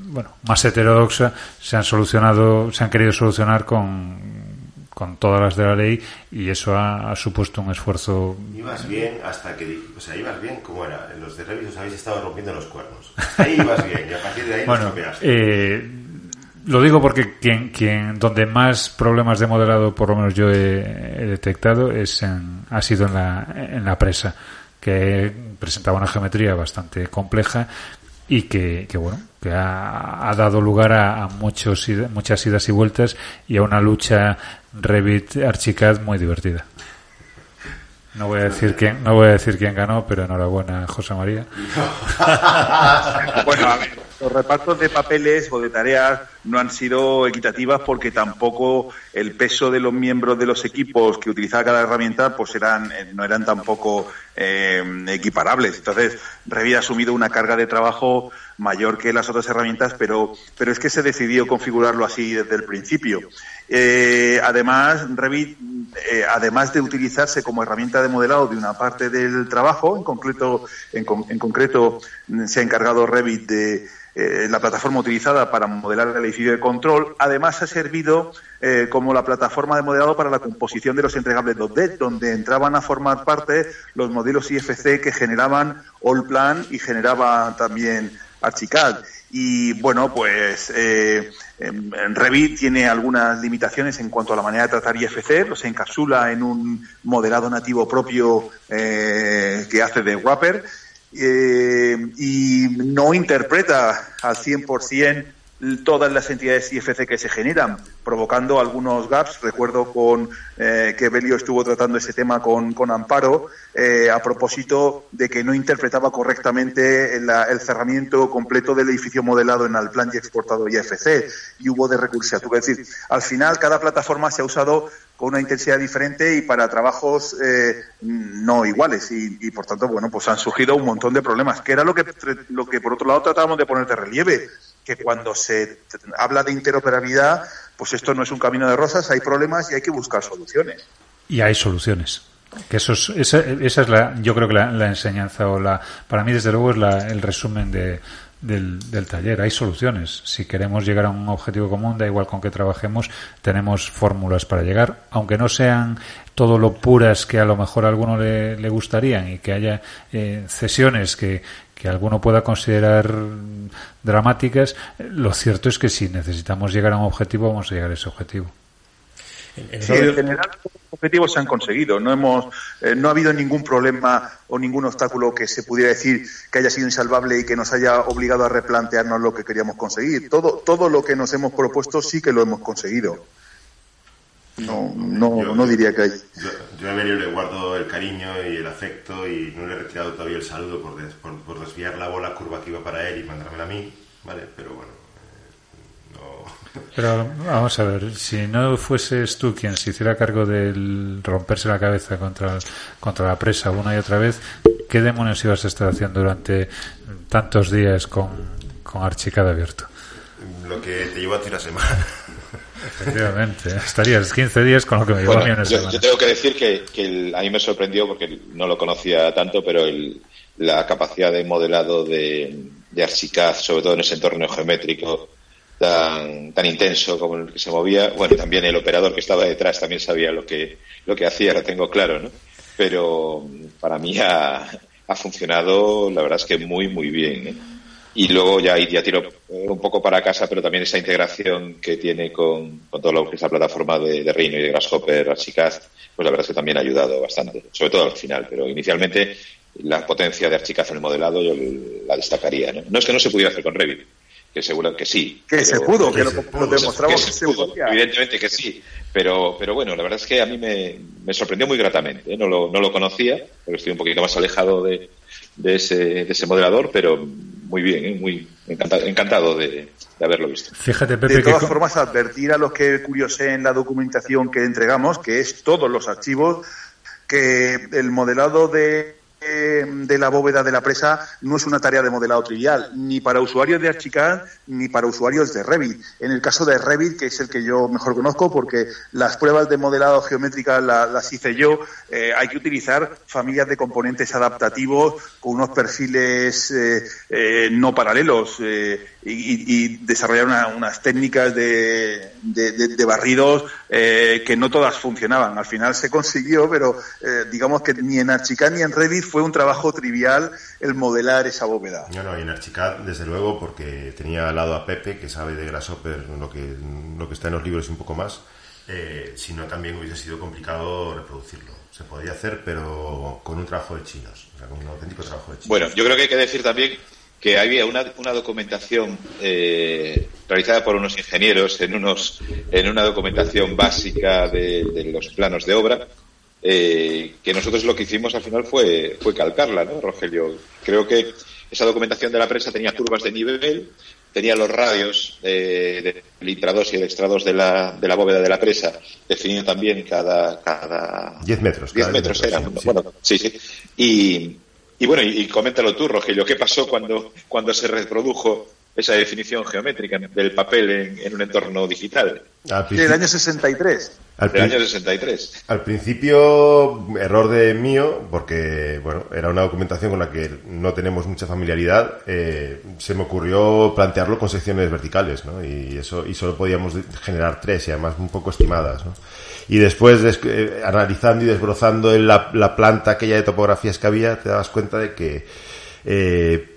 bueno, más heterodoxa se han solucionado, se han querido solucionar con, con todas las de la ley y eso ha, supuesto un esfuerzo. Ibas bien hasta que, o sea, ibas bien como era. En los de Revis habéis estado rompiendo los cuernos. Ahí ibas bien y a partir de ahí bueno, eh, lo digo porque quien, quien, donde más problemas de modelado, por lo menos yo he, detectado, es en, ha sido en la, en la presa, que presentaba una geometría bastante compleja y que, que bueno, que ha, dado lugar a, muchos, muchas idas y vueltas y a una lucha Revit Archicad muy divertida. No voy a decir quién, no voy a decir quién ganó, pero enhorabuena, José María. bueno, a ver los repartos de papeles o de tareas no han sido equitativas porque tampoco el peso de los miembros de los equipos que utilizaba cada herramienta pues eran eh, no eran tampoco eh, equiparables. Entonces, Revit ha asumido una carga de trabajo mayor que las otras herramientas, pero, pero es que se decidió configurarlo así desde el principio. Eh, además, Revit, además de utilizarse como herramienta de modelado de una parte del trabajo, en concreto, en concreto se ha encargado Revit de eh, la plataforma utilizada para modelar el edificio de control, además ha servido eh, como la plataforma de modelado para la composición de los entregables 2D, donde entraban a formar parte los modelos IFC que generaban Allplan y generaba también Archicad. Y bueno, pues eh, Revit tiene algunas limitaciones en cuanto a la manera de tratar IFC, los encapsula en un modelado nativo propio que hace de Wrapper eh, y no interpreta al 100% todas las entidades IFC que se generan, provocando algunos gaps. Recuerdo con eh, que Belio estuvo tratando ese tema con, con Amparo eh, a propósito de que no interpretaba correctamente el, cerramiento completo del edificio modelado en Alplan y exportado IFC y hubo de recurso. Es decir, al final cada plataforma se ha usado con una intensidad diferente y para trabajos eh, no iguales y, por tanto bueno pues han surgido un montón de problemas que era lo que lo que por otro lado tratábamos de poner de relieve que cuando se habla de interoperabilidad pues esto no es un camino de rosas hay problemas y hay que buscar soluciones y hay soluciones que eso es, esa, esa es la yo creo que la, enseñanza o la para mí desde luego es la, el resumen de del, taller. Hay soluciones. Si queremos llegar a un objetivo común, da igual con que trabajemos, tenemos fórmulas para llegar, aunque no sean todo lo puras que a lo mejor a alguno le, le gustarían y que haya eh, cesiones que, que alguno pueda considerar dramáticas, lo cierto es que si necesitamos llegar a un objetivo, vamos a llegar a ese objetivo. En, general, los objetivos se han conseguido. No hemos, eh, no ha habido ningún problema o ningún obstáculo que se pudiera decir que haya sido insalvable y que nos haya obligado a replantearnos lo que queríamos conseguir. Todo, todo lo que nos hemos propuesto sí que lo hemos conseguido. No, no, no diría que hay. Yo, a Emilio le guardo el cariño y el afecto y no le he retirado todavía el saludo por, por, por desviar la bola curva que iba para él y mandármela a mí, ¿vale? Pero bueno, pero vamos a ver, si no fueses tú quien se hiciera cargo de romperse la cabeza contra, contra la presa una y otra vez, ¿qué demonios ibas a estar haciendo durante tantos días con, con Archicad abierto? Lo que te llevó a ti la semana. Efectivamente, estarías 15 días con lo que me llevó a mí una semana. Yo tengo que decir que, que a mí me sorprendió porque no lo conocía tanto, pero el, la capacidad de modelado de, de Archicad, sobre todo en ese entorno geométrico, tan, tan intenso como el que se movía. Bueno, también el operador que estaba detrás también sabía lo que, lo que hacía, lo tengo claro, ¿no? Pero para mí ha, ha funcionado, la verdad es que muy, muy bien. ¿eh? Y luego ya, ya tiro un poco para casa, pero también esa integración que tiene con, con todo lo que es la plataforma de, de Rhino y de Grasshopper, Archicad, pues la verdad es que también ha ayudado bastante, sobre todo al final. Pero inicialmente la potencia de Archicad en el modelado yo la destacaría. ¿no? no es que no se pudiera hacer con Revit, que seguro que sí. Que se pudo, que, lo, demostramos que, se, pudo. Evidentemente que sí, pero, pero bueno, la verdad es que a mí me, me sorprendió muy gratamente. ¿eh? No, lo, no lo conocía, porque estoy un poquito más alejado de, de, ese, de ese modelador, pero muy bien, ¿eh? muy encantado, encantado de, de, haberlo visto. Fíjate, Pepe, de todas formas, advertir a los que curioseen la documentación que entregamos, que es todos los archivos, que el modelado de de la bóveda de la presa no es una tarea de modelado trivial, ni para usuarios de Archicad ni para usuarios de Revit. En el caso de Revit, que es el que yo mejor conozco, porque las pruebas de modelado geométrica las hice yo, eh, hay que utilizar familias de componentes adaptativos con unos perfiles eh, eh, no paralelos y, desarrollar unas técnicas de, de, barridos que no todas funcionaban. Al final se consiguió, pero digamos que ni en Archicad ni en Revit fue un trabajo trivial el modelar esa bóveda. No, no, y en Archicad, desde luego, porque tenía al lado a Pepe, que sabe de Grasshopper lo que, lo que está en los libros y un poco más, eh, si no también hubiese sido complicado reproducirlo. Se podía hacer, pero con un trabajo de chinos, o sea, con un auténtico trabajo de chinos. Bueno, yo creo que hay que decir también que había una, una documentación eh, realizada por unos ingenieros en, unos, en una documentación básica de, de los planos de obra eh, que nosotros lo que hicimos al final fue, fue calcarla, ¿no, Rogelio? Creo que esa documentación de la prensa tenía curvas de nivel, tenía los radios de, del intra 2 y el extra 2 de la, de la bóveda de la presa, definido también cada... cada 10 metros. 10 metros, eran. Bueno, sí, sí. Y, y bueno, y, coméntalo tú, Rogelio, ¿qué pasó cuando, cuando se reprodujo esa definición geométrica del papel en, un entorno digital. Del año 63. Al del año 63. Al principio, error de mío, porque bueno, era una documentación con la que no tenemos mucha familiaridad, eh, se me ocurrió plantearlo con secciones verticales, ¿no? Y eso, y solo podíamos generar tres, y además un poco estimadas, ¿no? Y después, eh, analizando y desbrozando la, la planta aquella de topografías que había, te das cuenta de que eh,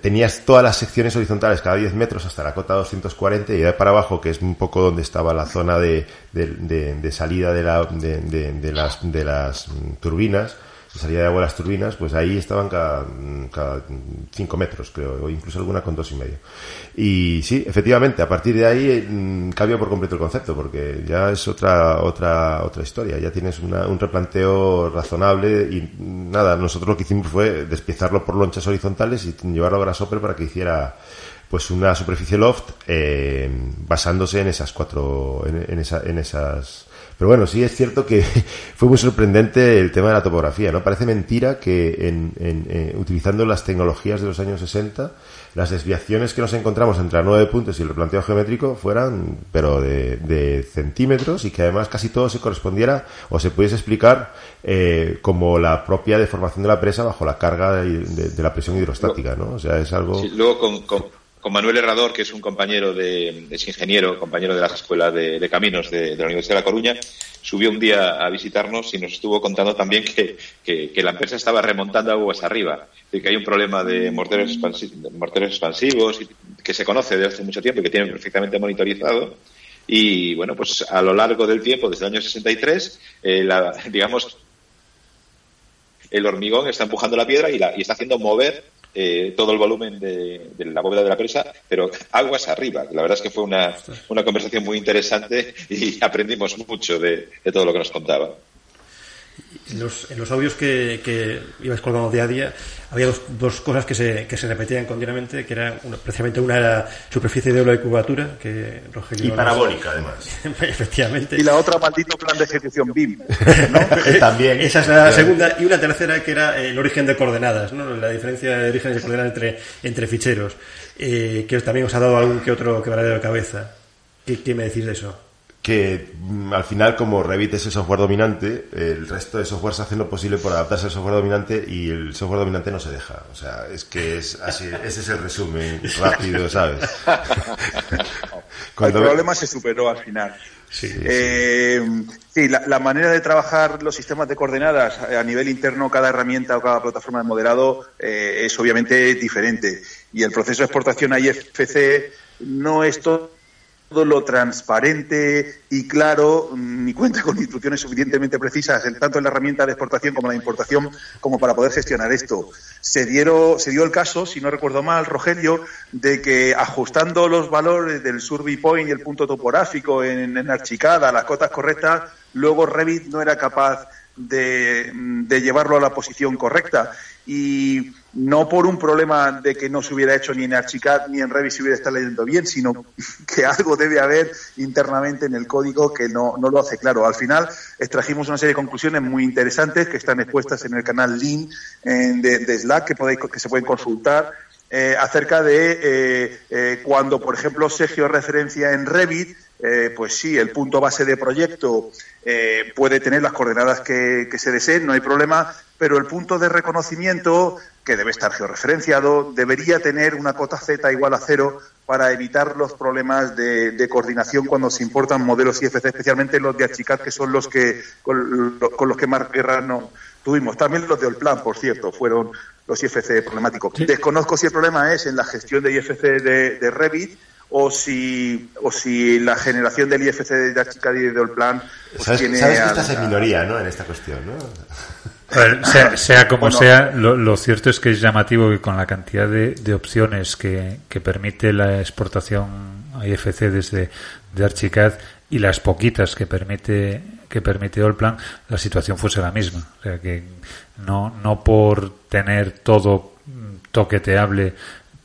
tenías todas las secciones horizontales cada 10 metros hasta la cota 240 y de para abajo, que es un poco donde estaba la zona de, de, salida de, la, de, las, de las mm, turbinas, de salida de agua las turbinas, pues ahí estaban cada, 5 metros, creo, o incluso alguna con dos y medio. Y sí, efectivamente, a partir de ahí mm, cambia por completo el concepto, porque ya es otra, otra, otra historia. Ya tienes un replanteo razonable y nada, nosotros lo que hicimos fue despiezarlo por lonchas horizontales y llevarlo a Grasshopper para que hiciera pues una superficie loft eh, basándose en esas cuatro, en, esa, en esas Pero bueno, sí es cierto que fue muy sorprendente el tema de la topografía, ¿no? Parece mentira que en, eh, utilizando las tecnologías de los años 60, las desviaciones que nos encontramos entre nueve puntos y el replanteo geométrico fueran, pero de, centímetros y que además casi todo se correspondiera o se pudiese explicar eh, como la propia deformación de la presa bajo la carga de, la presión hidrostática, ¿no? O sea, es algo... luego con con Manuel Herrador, que es un compañero de, es ingeniero, compañero de la Escuela de, Caminos de, la Universidad de La Coruña, subió un día a visitarnos y nos estuvo contando también que, la empresa estaba remontando aguas arriba, de que hay un problema de morteros, expansivos que se conoce desde hace mucho tiempo y que tienen perfectamente monitorizado. Y bueno, pues a lo largo del tiempo, desde el año 63, eh, la, digamos, el hormigón está empujando la piedra y, la, y está haciendo mover eh, todo el volumen de, la bóveda de la presa, pero aguas arriba. La verdad es que fue una, una conversación muy interesante y aprendimos mucho de, de todo lo que nos contaba. En los, en los audios que, que ibas colgando día a día, había dos, dos cosas que se, que se repetían continuamente, que eran precisamente una era superficie de ola de cubatura, que Rogelio... Y parabólica, además. Efectivamente. Y la otra, maldito plan de ejecución BIM. También. Esa es la segunda. Y una tercera, que era el origen de coordenadas, ¿no? la diferencia de orígenes de coordenadas entre, entre ficheros, eh, que también os ha dado algún que otro quebradero de cabeza. ¿Qué, ¿Qué me decís de eso? Que mm, al final como Revit es el software dominante, el resto de software se hace lo posible por adaptarse al software dominante y el software dominante no se deja. O sea, es que es así, ese es el resumen rápido, ¿sabes? el problema se superó al final. Sí, eh, la, manera de trabajar los sistemas de coordenadas a nivel interno, cada herramienta o cada plataforma de modelado eh, es obviamente diferente. Y el proceso de exportación a IFC no es todo todo lo transparente y claro, mm, ni cuenta con instrucciones suficientemente precisas, tanto en la herramienta de exportación como en la importación, como para poder gestionar esto. Se, dieron, se dio el caso, si no recuerdo mal, Rogelio, de que ajustando los valores del survey point y el punto topográfico en, en Archicada, las cotas correctas, luego Revit no era capaz de, de llevarlo a la posición correcta y no por un problema de que no se hubiera hecho ni en Archicad ni en Revit se hubiera estado leyendo bien, sino que algo debe haber internamente en el código que no, no, lo hace claro. Al final extrajimos una serie de conclusiones muy interesantes que están expuestas en el canal Lean de, Slack que, podéis, que se pueden consultar eh, acerca de eh, eh, cuando, por ejemplo, se referencia en Revit, pues sí, el punto base de proyecto puede tener las coordenadas que, que, se deseen, no hay problema, pero el punto de reconocimiento, que debe estar georreferenciado, debería tener una cota Z igual a cero para evitar los problemas de, coordinación cuando se importan modelos IFC, especialmente los de Archicad, que son los que con, los que más guerra no tuvimos. También los de Olplan, por cierto, fueron los IFC problemáticos. Desconozco si el problema es en la gestión de IFC de, Revit o si, o si la generación del IFC de Archicad y de Olplan pues tiene... Sabes que estás en minoría, ¿no? En esta cuestión, ¿no? Sea, como sea, lo, cierto es que es llamativo que con la cantidad de, opciones que, permite la exportación a IFC desde de Archicad y las poquitas que permite que permite Allplan, la situación fuese la misma. O sea que no, no por tener todo toqueteable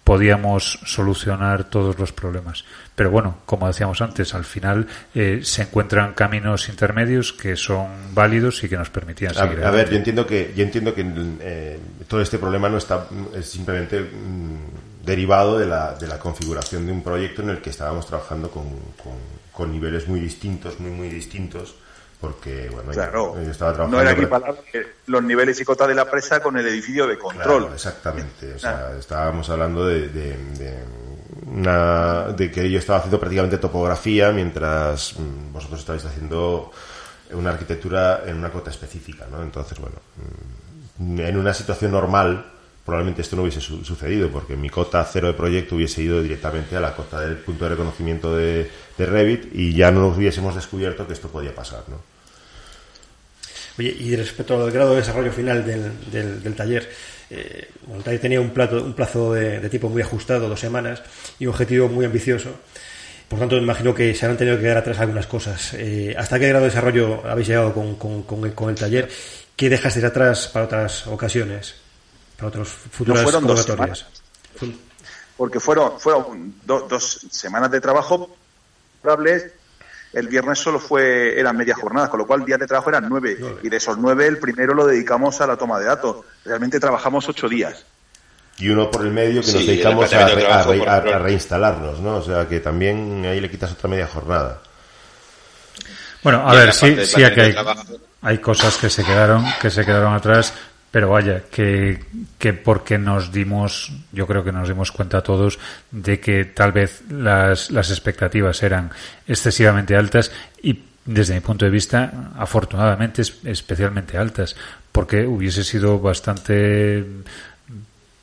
podíamos solucionar todos los problemas. Pero bueno, como decíamos antes, al final eh, se encuentran caminos intermedios que son válidos y que nos permitían seguir. A, ver, yo entiendo que yo entiendo que eh, todo este problema no está es simplemente mm, derivado de la, de la configuración de un proyecto en el que estábamos trabajando con, con, niveles muy distintos, muy muy distintos porque bueno claro, estaba trabajando no era equiparable los niveles y cotas de la presa con el edificio de control. Exactamente. O sea estábamos hablando de de que yo estaba haciendo prácticamente topografía mientras mm, vosotros estáis haciendo una arquitectura en una cota específica, ¿no? Entonces, bueno, mm, en una situación normal probablemente esto no hubiese sucedido porque mi cota cero de proyecto hubiese ido directamente a la cota del punto de reconocimiento de, Revit y ya no hubiésemos descubierto que esto podía pasar, ¿no? Oye, y respecto al grado de desarrollo final del, del taller, eh, tenía un, plato, un plazo de, tipo muy ajustado, dos semanas, y un objetivo muy ambicioso. Por tanto, me imagino que se han tenido que quedar atrás algunas cosas. Eh, ¿Hasta qué grado de desarrollo habéis llegado con, con, el, taller? ¿Qué dejasteis atrás para otras ocasiones? Para otros futuras no fueron dos semanas. Porque fueron, fueron dos semanas de trabajo el viernes solo fue eran media jornada, con lo cual días de trabajo eran nueve, y de esos nueve el primero lo dedicamos a la toma de datos. Realmente trabajamos ocho días. Y uno por el medio que nos dedicamos a, reinstalarnos, ¿no? O sea que también ahí le quitas otra media jornada. Bueno, a ver, sí, sí que hay, hay cosas que se quedaron, que se quedaron atrás pero vaya, que, que porque nos dimos, yo creo que nos dimos cuenta todos de que tal vez las, las expectativas eran excesivamente altas y desde mi punto de vista, afortunadamente, especialmente altas, porque hubiese sido bastante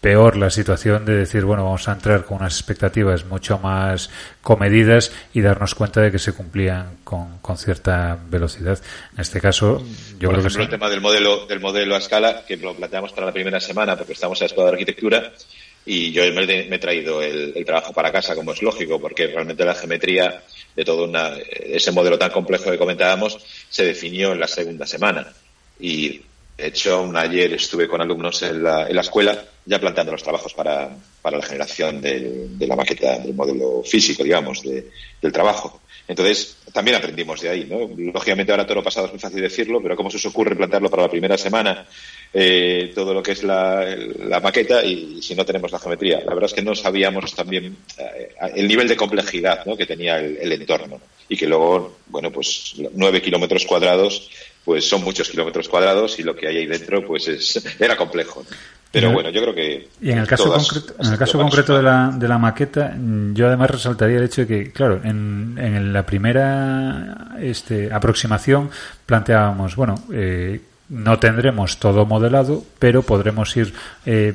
peor la situación de decir, bueno, vamos a entrar con unas expectativas mucho más comedidas y darnos cuenta de que se cumplían con, con cierta velocidad. En este caso, yo Por creo ejemplo, el tema del modelo, del modelo a escala, que lo planteamos para la primera semana porque estamos en la escuela de arquitectura y yo me, he traído el, el, trabajo para casa, como es lógico, porque realmente la geometría de todo una, ese modelo tan complejo que comentábamos se definió en la segunda semana. Y de hecho, ayer estuve con alumnos en la, en la escuela ya planteando los trabajos para, para la generación de, la maqueta, del modelo físico, digamos, del trabajo. Entonces, también aprendimos de ahí, ¿no? Lógicamente ahora todo lo pasado es muy fácil decirlo, pero ¿cómo se os ocurre plantearlo para la primera semana eh, todo lo que es la, maqueta y si no tenemos la geometría? La verdad es que no sabíamos también eh, el nivel de complejidad ¿no? que tenía el, entorno y que luego, bueno, pues nueve kilómetros cuadrados pues son muchos kilómetros cuadrados y lo que hay ahí dentro pues es, era complejo. Pero bueno, yo creo que... Y en el caso concreto, en el caso concreto de la, de la maqueta, yo además resaltaría el hecho de que, claro, en, en la primera este, aproximación planteábamos, bueno, eh, no tendremos todo modelado, pero podremos ir eh,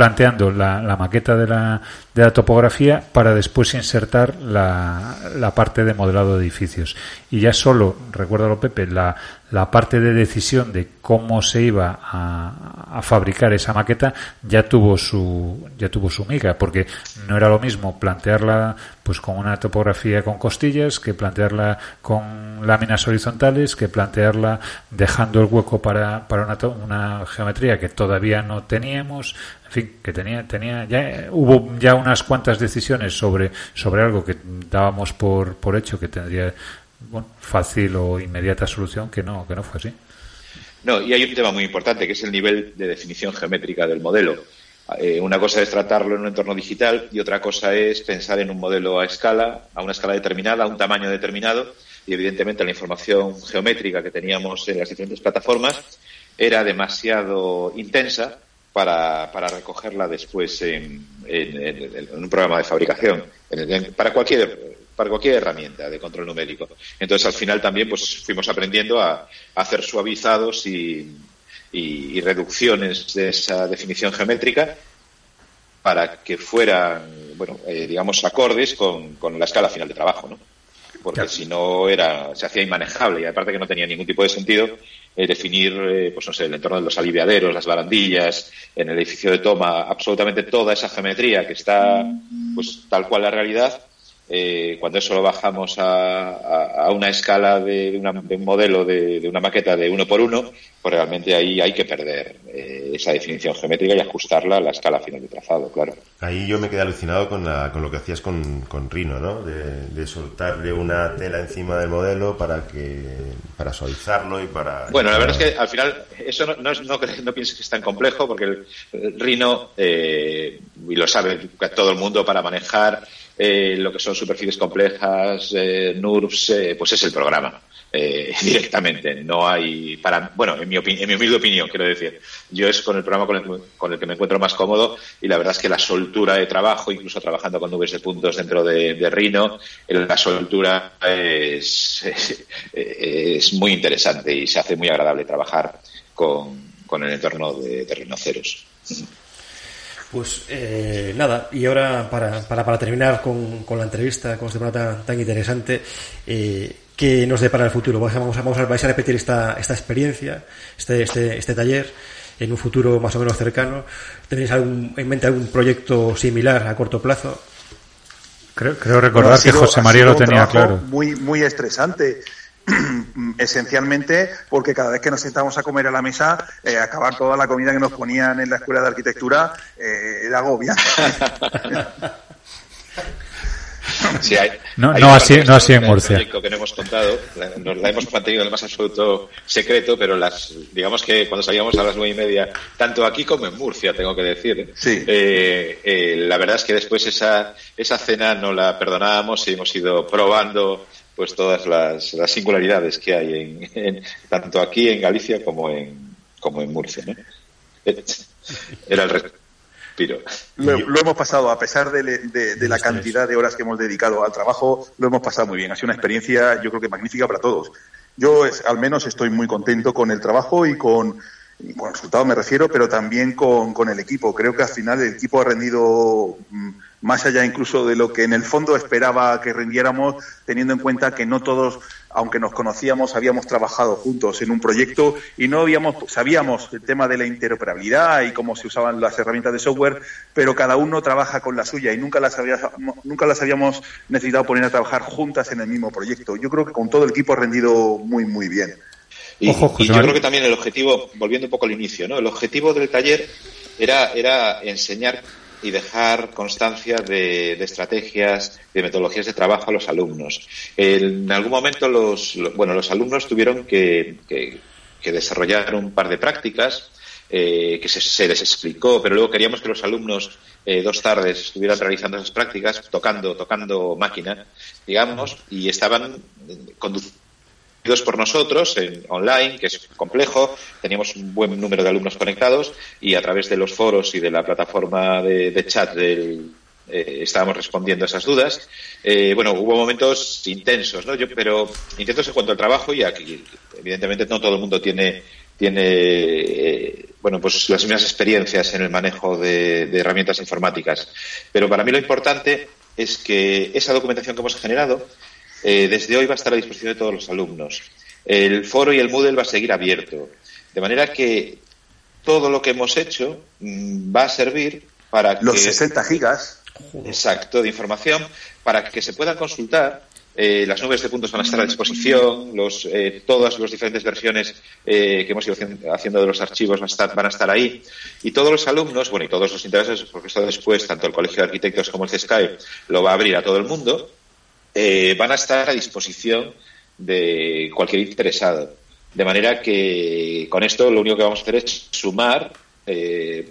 planteando la, la maqueta de la, de la topografía para después insertar la, la parte de modelado de edificios. Y ya solo, recuérdalo Pepe, la, la parte de decisión de cómo se iba a, fabricar esa maqueta ya tuvo su ya tuvo su miga porque no era lo mismo plantearla pues con una topografía con costillas que plantearla con láminas horizontales que plantearla dejando el hueco para, para una, una geometría que todavía no teníamos en fin que tenía tenía ya hubo ya unas cuantas decisiones sobre sobre algo que dábamos por por hecho que tendría bueno, fácil o inmediata solución que no, que no fue así. No, y hay un tema muy importante que es el nivel de definición geométrica del modelo. Eh, una cosa es tratarlo en un entorno digital y otra cosa es pensar en un modelo a escala, a una escala determinada, a un tamaño determinado y evidentemente la información geométrica que teníamos en las diferentes plataformas era demasiado intensa para, para recogerla después en, en, en, un programa de fabricación. para cualquier para cualquier herramienta de control numérico. Entonces, al final también pues fuimos aprendiendo a, a hacer suavizados y, y, y, reducciones de esa definición geométrica para que fueran, bueno, eh, digamos, acordes con, con, la escala final de trabajo, ¿no? Porque claro. si no era, se hacía inmanejable y aparte que no tenía ningún tipo de sentido eh, definir, eh, pues no sé, el entorno de los aliviaderos, las barandillas, en el edificio de toma, absolutamente toda esa geometría que está, pues tal cual la realidad, eh, cuando eso lo bajamos a, a, a una escala de, una, de un modelo de, de, una maqueta de uno por uno, pues realmente ahí hay que perder eh, esa definición geométrica y ajustarla a la escala final de trazado, claro. Ahí yo me quedé alucinado con, la, con lo que hacías con, con Rino, ¿no? De, de, soltarle una tela encima del modelo para que para suavizarlo y para... Bueno, la verdad es que al final eso no, no, no, no pienses que es tan complejo porque el, el Rino, eh, y lo sabe todo el mundo, para manejar eh, lo que son superficies complejas, eh, NURBS, eh, pues es el programa. Eh, directamente. No hay para, bueno, en mi, en mi humilde opinión, quiero decir, yo es con el programa con el, con el, que me encuentro más cómodo y la verdad es que la soltura de trabajo, incluso trabajando con nubes de puntos dentro de, de Rhino, la soltura es, es, es, muy interesante y se hace muy agradable trabajar con, con el entorno de, de rinoceros. Pues eh, nada, y ahora para, para, para terminar con, con, la entrevista, con este tema tan, tan interesante, eh, ¿qué nos depara el futuro? Vamos a, vamos a, vais a repetir esta, esta experiencia, este, este, este taller, en un futuro más o menos cercano. ¿Tenéis algún, en mente algún proyecto similar a corto plazo? Creo, creo recordar bueno, que José María lo tenía claro. Muy, muy estresante esencialmente porque cada vez que nos sentamos a comer a la mesa, eh, acabar toda la comida que nos ponían en la escuela de arquitectura eh, era agobiante. no, no así, no así en Murcia. que no hemos contado, nos la hemos mantenido en el más absoluto secreto, pero las, digamos que cuando salíamos a las nueve y media, tanto aquí como en Murcia, tengo que decir, sí. eh, eh, la verdad es que después esa, esa cena no la perdonábamos y hemos ido probando pues todas las, las singularidades que hay en, tanto aquí en Galicia como en, como en Murcia. ¿no? Era el lo, lo, hemos pasado, a pesar de, la cantidad de horas que hemos dedicado al trabajo, lo hemos pasado muy bien. Ha sido una experiencia, yo creo que magnífica para todos. Yo, es, al menos, estoy muy contento con el trabajo y con, con el resultado, me refiero, pero también con, con, el equipo. Creo que al final el equipo ha rendido mm, más allá incluso de lo que en el fondo esperaba que rindiéramos, teniendo en cuenta que no todos aunque nos conocíamos, habíamos trabajado juntos en un proyecto y no habíamos, sabíamos el tema de la interoperabilidad y cómo se usaban las herramientas de software, pero cada uno trabaja con la suya y nunca las, había, nunca las habíamos necesitado poner a trabajar juntas en el mismo proyecto. Yo creo que con todo el equipo ha rendido muy, muy bien. Y, Ojo, y yo creo que también el objetivo, volviendo un poco al inicio, ¿no? El objetivo del taller era, era enseñar y dejar constancia de, estrategias, de metodologías de trabajo a los alumnos. En algún momento los, bueno, los alumnos tuvieron que, que, que desarrollar un par de prácticas eh, que se, se, les explicó, pero luego queríamos que los alumnos eh, dos tardes estuvieran realizando esas prácticas, tocando, tocando máquina, digamos, y estaban conduciendo por nosotros en online, que es complejo, teníamos un buen número de alumnos conectados y a través de los foros y de la plataforma de, chat del, eh, estábamos respondiendo a esas dudas. Eh, bueno, hubo momentos intensos, ¿no? Yo, pero intensos en cuanto al trabajo y aquí, evidentemente, no todo el mundo tiene tiene eh, bueno pues las mismas experiencias en el manejo de, de herramientas informáticas. Pero para mí lo importante es que esa documentación que hemos generado eh, desde hoy va a estar a disposición de todos los alumnos. El foro y el Moodle va a seguir abierto. De manera que todo lo que hemos hecho mmm, va a servir para los que... 60 gigas. Exacto, de información, para que se puedan consultar eh, las nubes de puntos van a estar a disposición, los, eh, todas las diferentes versiones eh, que hemos ido haciendo de los archivos van a, estar, van a estar ahí. Y todos los alumnos, bueno, y todos los interesados, porque esto después, tanto el Colegio de Arquitectos como el CSCAE lo va a abrir a todo el mundo, eh, van a estar a disposición de cualquier interesado. De manera que con esto lo único que vamos a hacer es sumar eh,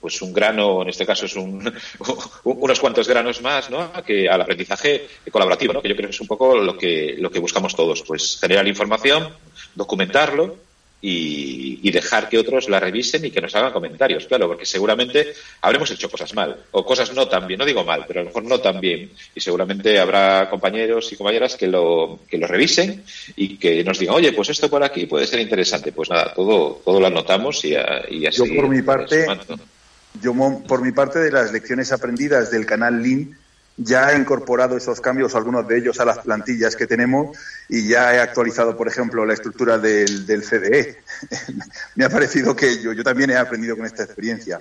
pues un grano, en este caso es un, unos cuantos granos más, ¿no? Que al aprendizaje colaborativo, ¿no? Que yo creo que es un poco lo que, lo que buscamos todos, pues generar información, documentarlo y, y, dejar que otros la revisen y que nos hagan comentarios, claro, porque seguramente habremos hecho cosas mal, o cosas no tan bien, no digo mal, pero a lo mejor no tan bien, y seguramente habrá compañeros y compañeras que lo, que lo revisen y que nos digan, oye, pues esto por aquí puede ser interesante, pues nada, todo, todo lo anotamos y, a, y así. Yo por mi parte, yo por mi parte de las lecciones aprendidas del canal Lean, ya he incorporado esos cambios, algunos de ellos, a las plantillas que tenemos y ya he actualizado, por ejemplo, la estructura del, CDE. Me ha parecido que yo, yo también he aprendido con esta experiencia.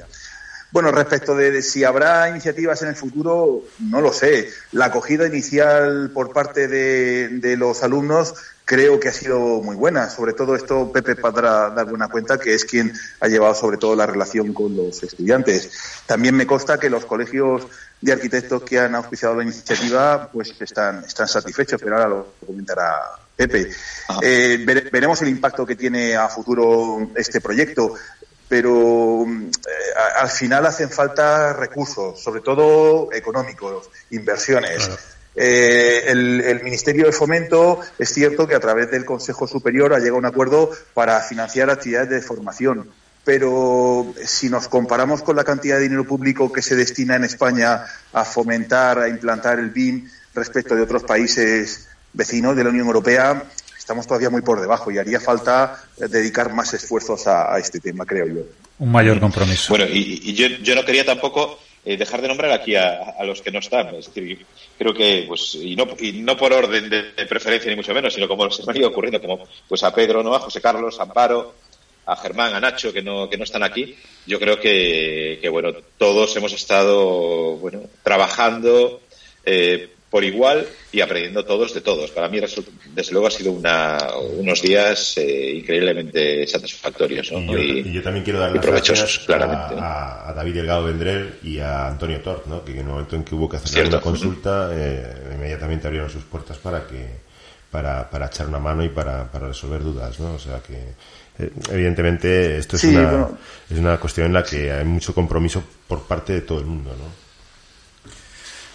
Bueno, respecto de, de, si habrá iniciativas en el futuro, no lo sé. La acogida inicial por parte de, de, los alumnos creo que ha sido muy buena. Sobre todo esto Pepe podrá dar buena cuenta que es quien ha llevado sobre todo la relación con los estudiantes. También me consta que los colegios de arquitectos que han auspiciado la iniciativa pues están, están satisfechos, pero ahora lo comentará Pepe. Eh, vere, veremos el impacto que tiene a futuro este proyecto, pero eh, al final hacen falta recursos, sobre todo económicos, inversiones. Claro. Eh, el, el, Ministerio de Fomento es cierto que a través del Consejo Superior ha llegado a un acuerdo para financiar actividades de formación pero si nos comparamos con la cantidad de dinero público que se destina en España a fomentar, a implantar el BIM respecto de otros países vecinos de la Unión Europea, estamos todavía muy por debajo y haría falta dedicar más esfuerzos a, a este tema, creo yo. Un mayor compromiso. Bueno, y, y yo, yo, no quería tampoco eh, dejar de nombrar aquí a, a, los que no están. Es decir, creo que, pues, y no, y no por orden de, de, preferencia ni mucho menos, sino como se me ha ido ocurriendo, como pues a Pedro, ¿no? a José Carlos, a Amparo, a Germán, a Nacho, que no, que no están aquí, yo creo que, que bueno, todos hemos estado, bueno, trabajando, eh, por igual y aprendiendo todos de todos. Para mí, desde luego, ha sido una, unos días eh, increíblemente satisfactorios. Y, yo, también quiero dar las gracias claramente. A, David Delgado Vendrell y a Antonio Tort, ¿no? que en el momento en que hubo que hacer una consulta, eh, inmediatamente abrieron sus puertas para que para, para echar una mano y para, para resolver dudas. ¿no? O sea que evidentemente esto es, una, es una cuestión en la que hay mucho compromiso por parte de todo el mundo, ¿no?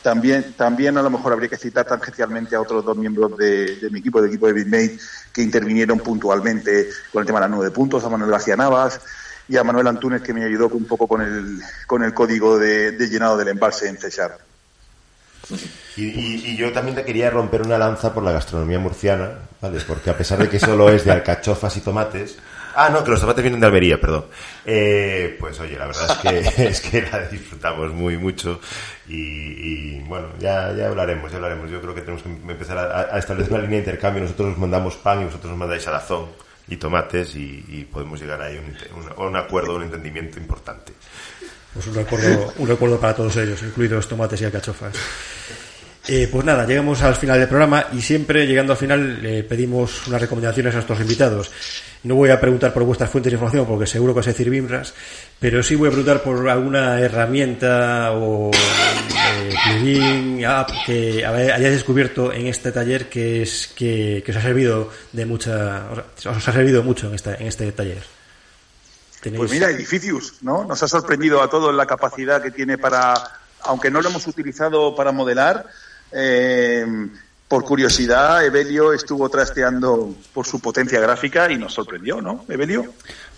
También, también a lo mejor habría que citar tangencialmente a otros dos miembros de, mi equipo, del equipo de BitMate, que intervinieron puntualmente con el tema de las nueve puntos, a Manuel García Navas y a Manuel Antúnez, que me ayudó un poco con el, con el código de, llenado del embalse en Cesar. Y, yo también te quería romper una lanza por la gastronomía murciana, ¿vale? Porque a pesar de que solo es de alcachofas y tomates, Ah, no, que los zapatos vienen de Almería, perdón. Eh, pues oye, la verdad es que, es que la disfrutamos muy mucho y, bueno, ya, ya hablaremos, ya hablaremos. Yo creo que tenemos que empezar a, establecer una línea de intercambio. Nosotros nos mandamos pan y vosotros nos mandáis alazón y tomates y, podemos llegar ahí a un, un, acuerdo, un entendimiento importante. Pues un recuerdo, un recuerdo para todos ellos, incluidos tomates y alcachofas. Eh, pues nada, llegamos al final del programa y siempre llegando al final le pedimos unas recomendaciones a nuestros invitados. No voy a preguntar por vuestras fuentes de información porque seguro que vas a decir pero sí voy a preguntar por alguna herramienta o eh, plugin, app que hayáis descubierto en este taller que es que, os ha servido de mucha, os ha servido mucho en, esta, en este taller. Pues mira, Edificius, ¿no? Nos ha sorprendido a todos la capacidad que tiene para, aunque no lo hemos utilizado para modelar, eh, por curiosidad, Evelio estuvo trasteando por su potencia gráfica y nos sorprendió, ¿no, Evelio?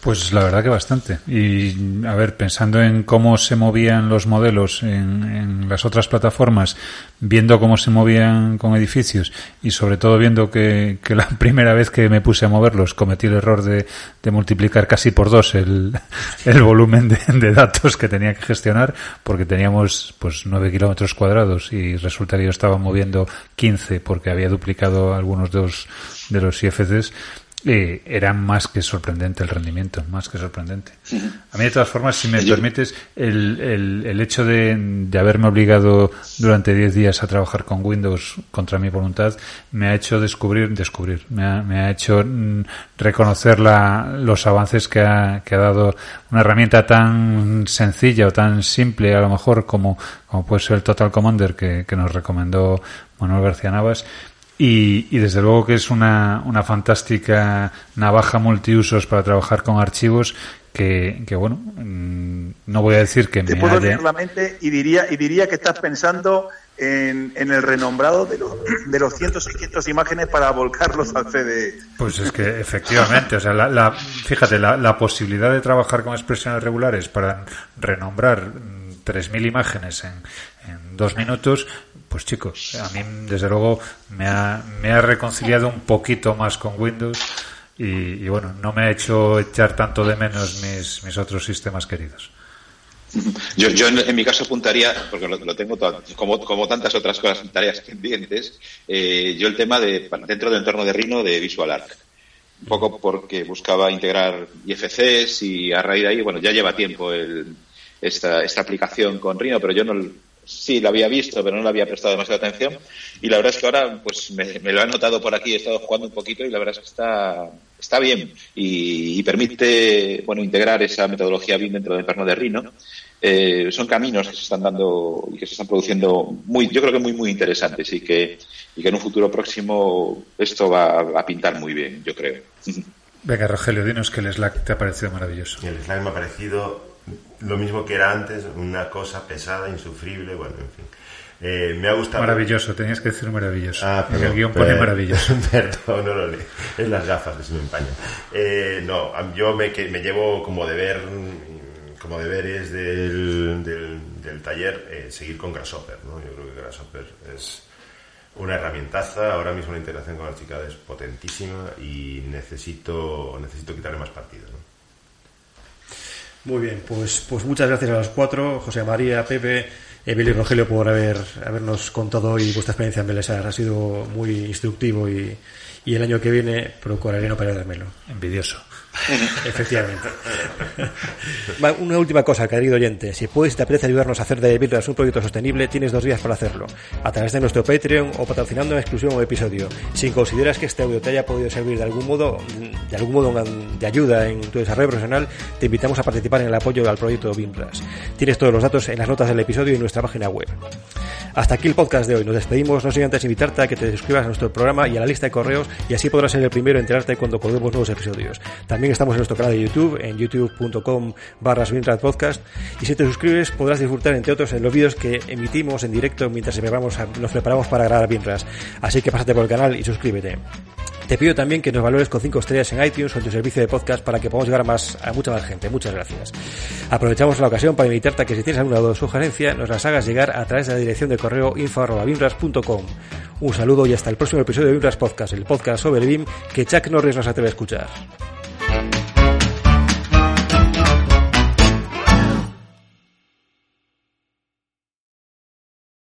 Pues la verdad que bastante. Y a ver, pensando en cómo se movían los modelos en, las otras plataformas, viendo cómo se movían con edificios y sobre todo viendo que, la primera vez que me puse a moverlos cometí el error de, multiplicar casi por dos el, volumen de, datos que tenía que gestionar porque teníamos pues nueve kilómetros cuadrados y resulta que yo estaba moviendo 15 porque había duplicado algunos de los, de los IFCs eh, era más que sorprendente el rendimiento, más que sorprendente. A mí, de todas formas, si me permites, el, el, el hecho de, de, haberme obligado durante 10 días a trabajar con Windows contra mi voluntad me ha hecho descubrir, descubrir, me ha, me ha hecho mm, reconocer la, los avances que ha, que ha dado una herramienta tan sencilla o tan simple, a lo mejor, como, como puede ser el Total Commander que, que nos recomendó Manuel García Navas y, y, desde luego que es una, una fantástica navaja multiusos para trabajar con archivos que, que bueno, mm, no voy a decir que Te me puedo leer la mente y diría, y diría que estás pensando en, en el renombrado de, los de los cientos y cientos imágenes para volcarlos al CD. Pues es que efectivamente, o sea, la, la, fíjate, la, la posibilidad de trabajar con expresiones regulares para renombrar 3.000 mm, imágenes en, en dos minutos, pues chicos, a mí desde luego me ha, me ha reconciliado un poquito más con Windows y, bueno, no me ha hecho echar tanto de menos mis, mis otros sistemas queridos. Yo, yo en, mi caso apuntaría, porque lo, tengo como, como tantas otras cosas, tareas pendientes, eh, yo el tema de, dentro del entorno de Rhino, de Visual Arc. Un poco porque buscaba integrar IFCs y a raíz de ahí, bueno, ya lleva tiempo el, esta, esta aplicación con Rhino, pero yo no, sí la había visto, pero no le había prestado demasiada atención. Y la verdad es que ahora pues me, lo han notado por aquí, he estado jugando un poquito y la verdad es que está, está bien y, permite bueno integrar esa metodología bien dentro del entorno de Rhino. Eh, son caminos que se están dando y que se están produciendo muy, yo creo que muy muy interesantes y que, y que en un futuro próximo esto va a pintar muy bien, yo creo. Venga, Rogelio, dinos que el Slack te ha parecido maravilloso. El Slack me ha parecido lo mismo que era antes, una cosa pesada, insufrible, bueno, en fin. Eh, me ha gustado. Maravilloso, tenías que decir maravilloso. Ah, el guion pone maravilloso. Perdón, no lo leo. Es las gafas que se me empañan. Eh, no, yo me, me llevo como deber, como deberes del, del, del taller, eh, seguir con Grasshopper. ¿no? Yo creo que Grasshopper es una herramientaza. Ahora mismo la integración con Archicad es potentísima y necesito, necesito quitarle más partido. ¿no? Muy bien, pues, pues muchas gracias a los cuatro, José María, Pepe, Emilio y Rogelio, por haber, habernos contado hoy vuestra experiencia en Belesar. Ha sido muy instructivo y, y el año que viene procuraré no perdérmelo. Envidioso. Efectivamente. Una última cosa, querido oyente. Si puedes te apetece ayudarnos a hacer de Birras un proyecto sostenible, tienes dos días para hacerlo. A través de nuestro Patreon o patrocinando en exclusión un episodio. Si consideras que este audio te haya podido servir de algún modo, de algún modo de ayuda en tu desarrollo profesional, te invitamos a participar en el apoyo al proyecto Bimbras. Tienes todos los datos en las notas del episodio y en nuestra página web. Hasta aquí el podcast de hoy. Nos despedimos, no sin antes invitarte a que te suscribas a nuestro programa y a la lista de correos y así podrás ser el primero en enterarte cuando colguemos nuevos episodios. También estamos en nuestro canal de YouTube, en youtube.com barra podcast y si te suscribes podrás disfrutar entre otros en los vídeos que emitimos en directo mientras nos preparamos para grabar Binras. Así que pásate por el canal y suscríbete. Te pido también que nos valores con 5 estrellas en iTunes o en tu servicio de podcast para que podamos llegar más, a mucha más gente. Muchas gracias. Aprovechamos la ocasión para invitarte a que si tienes alguna duda o sugerencia nos las hagas llegar a través de la dirección de correo info.bimbras.com. Un saludo y hasta el próximo episodio de Bimbras Podcast, el podcast sobre el BIM que Chuck Norris nos atreve a escuchar. thank you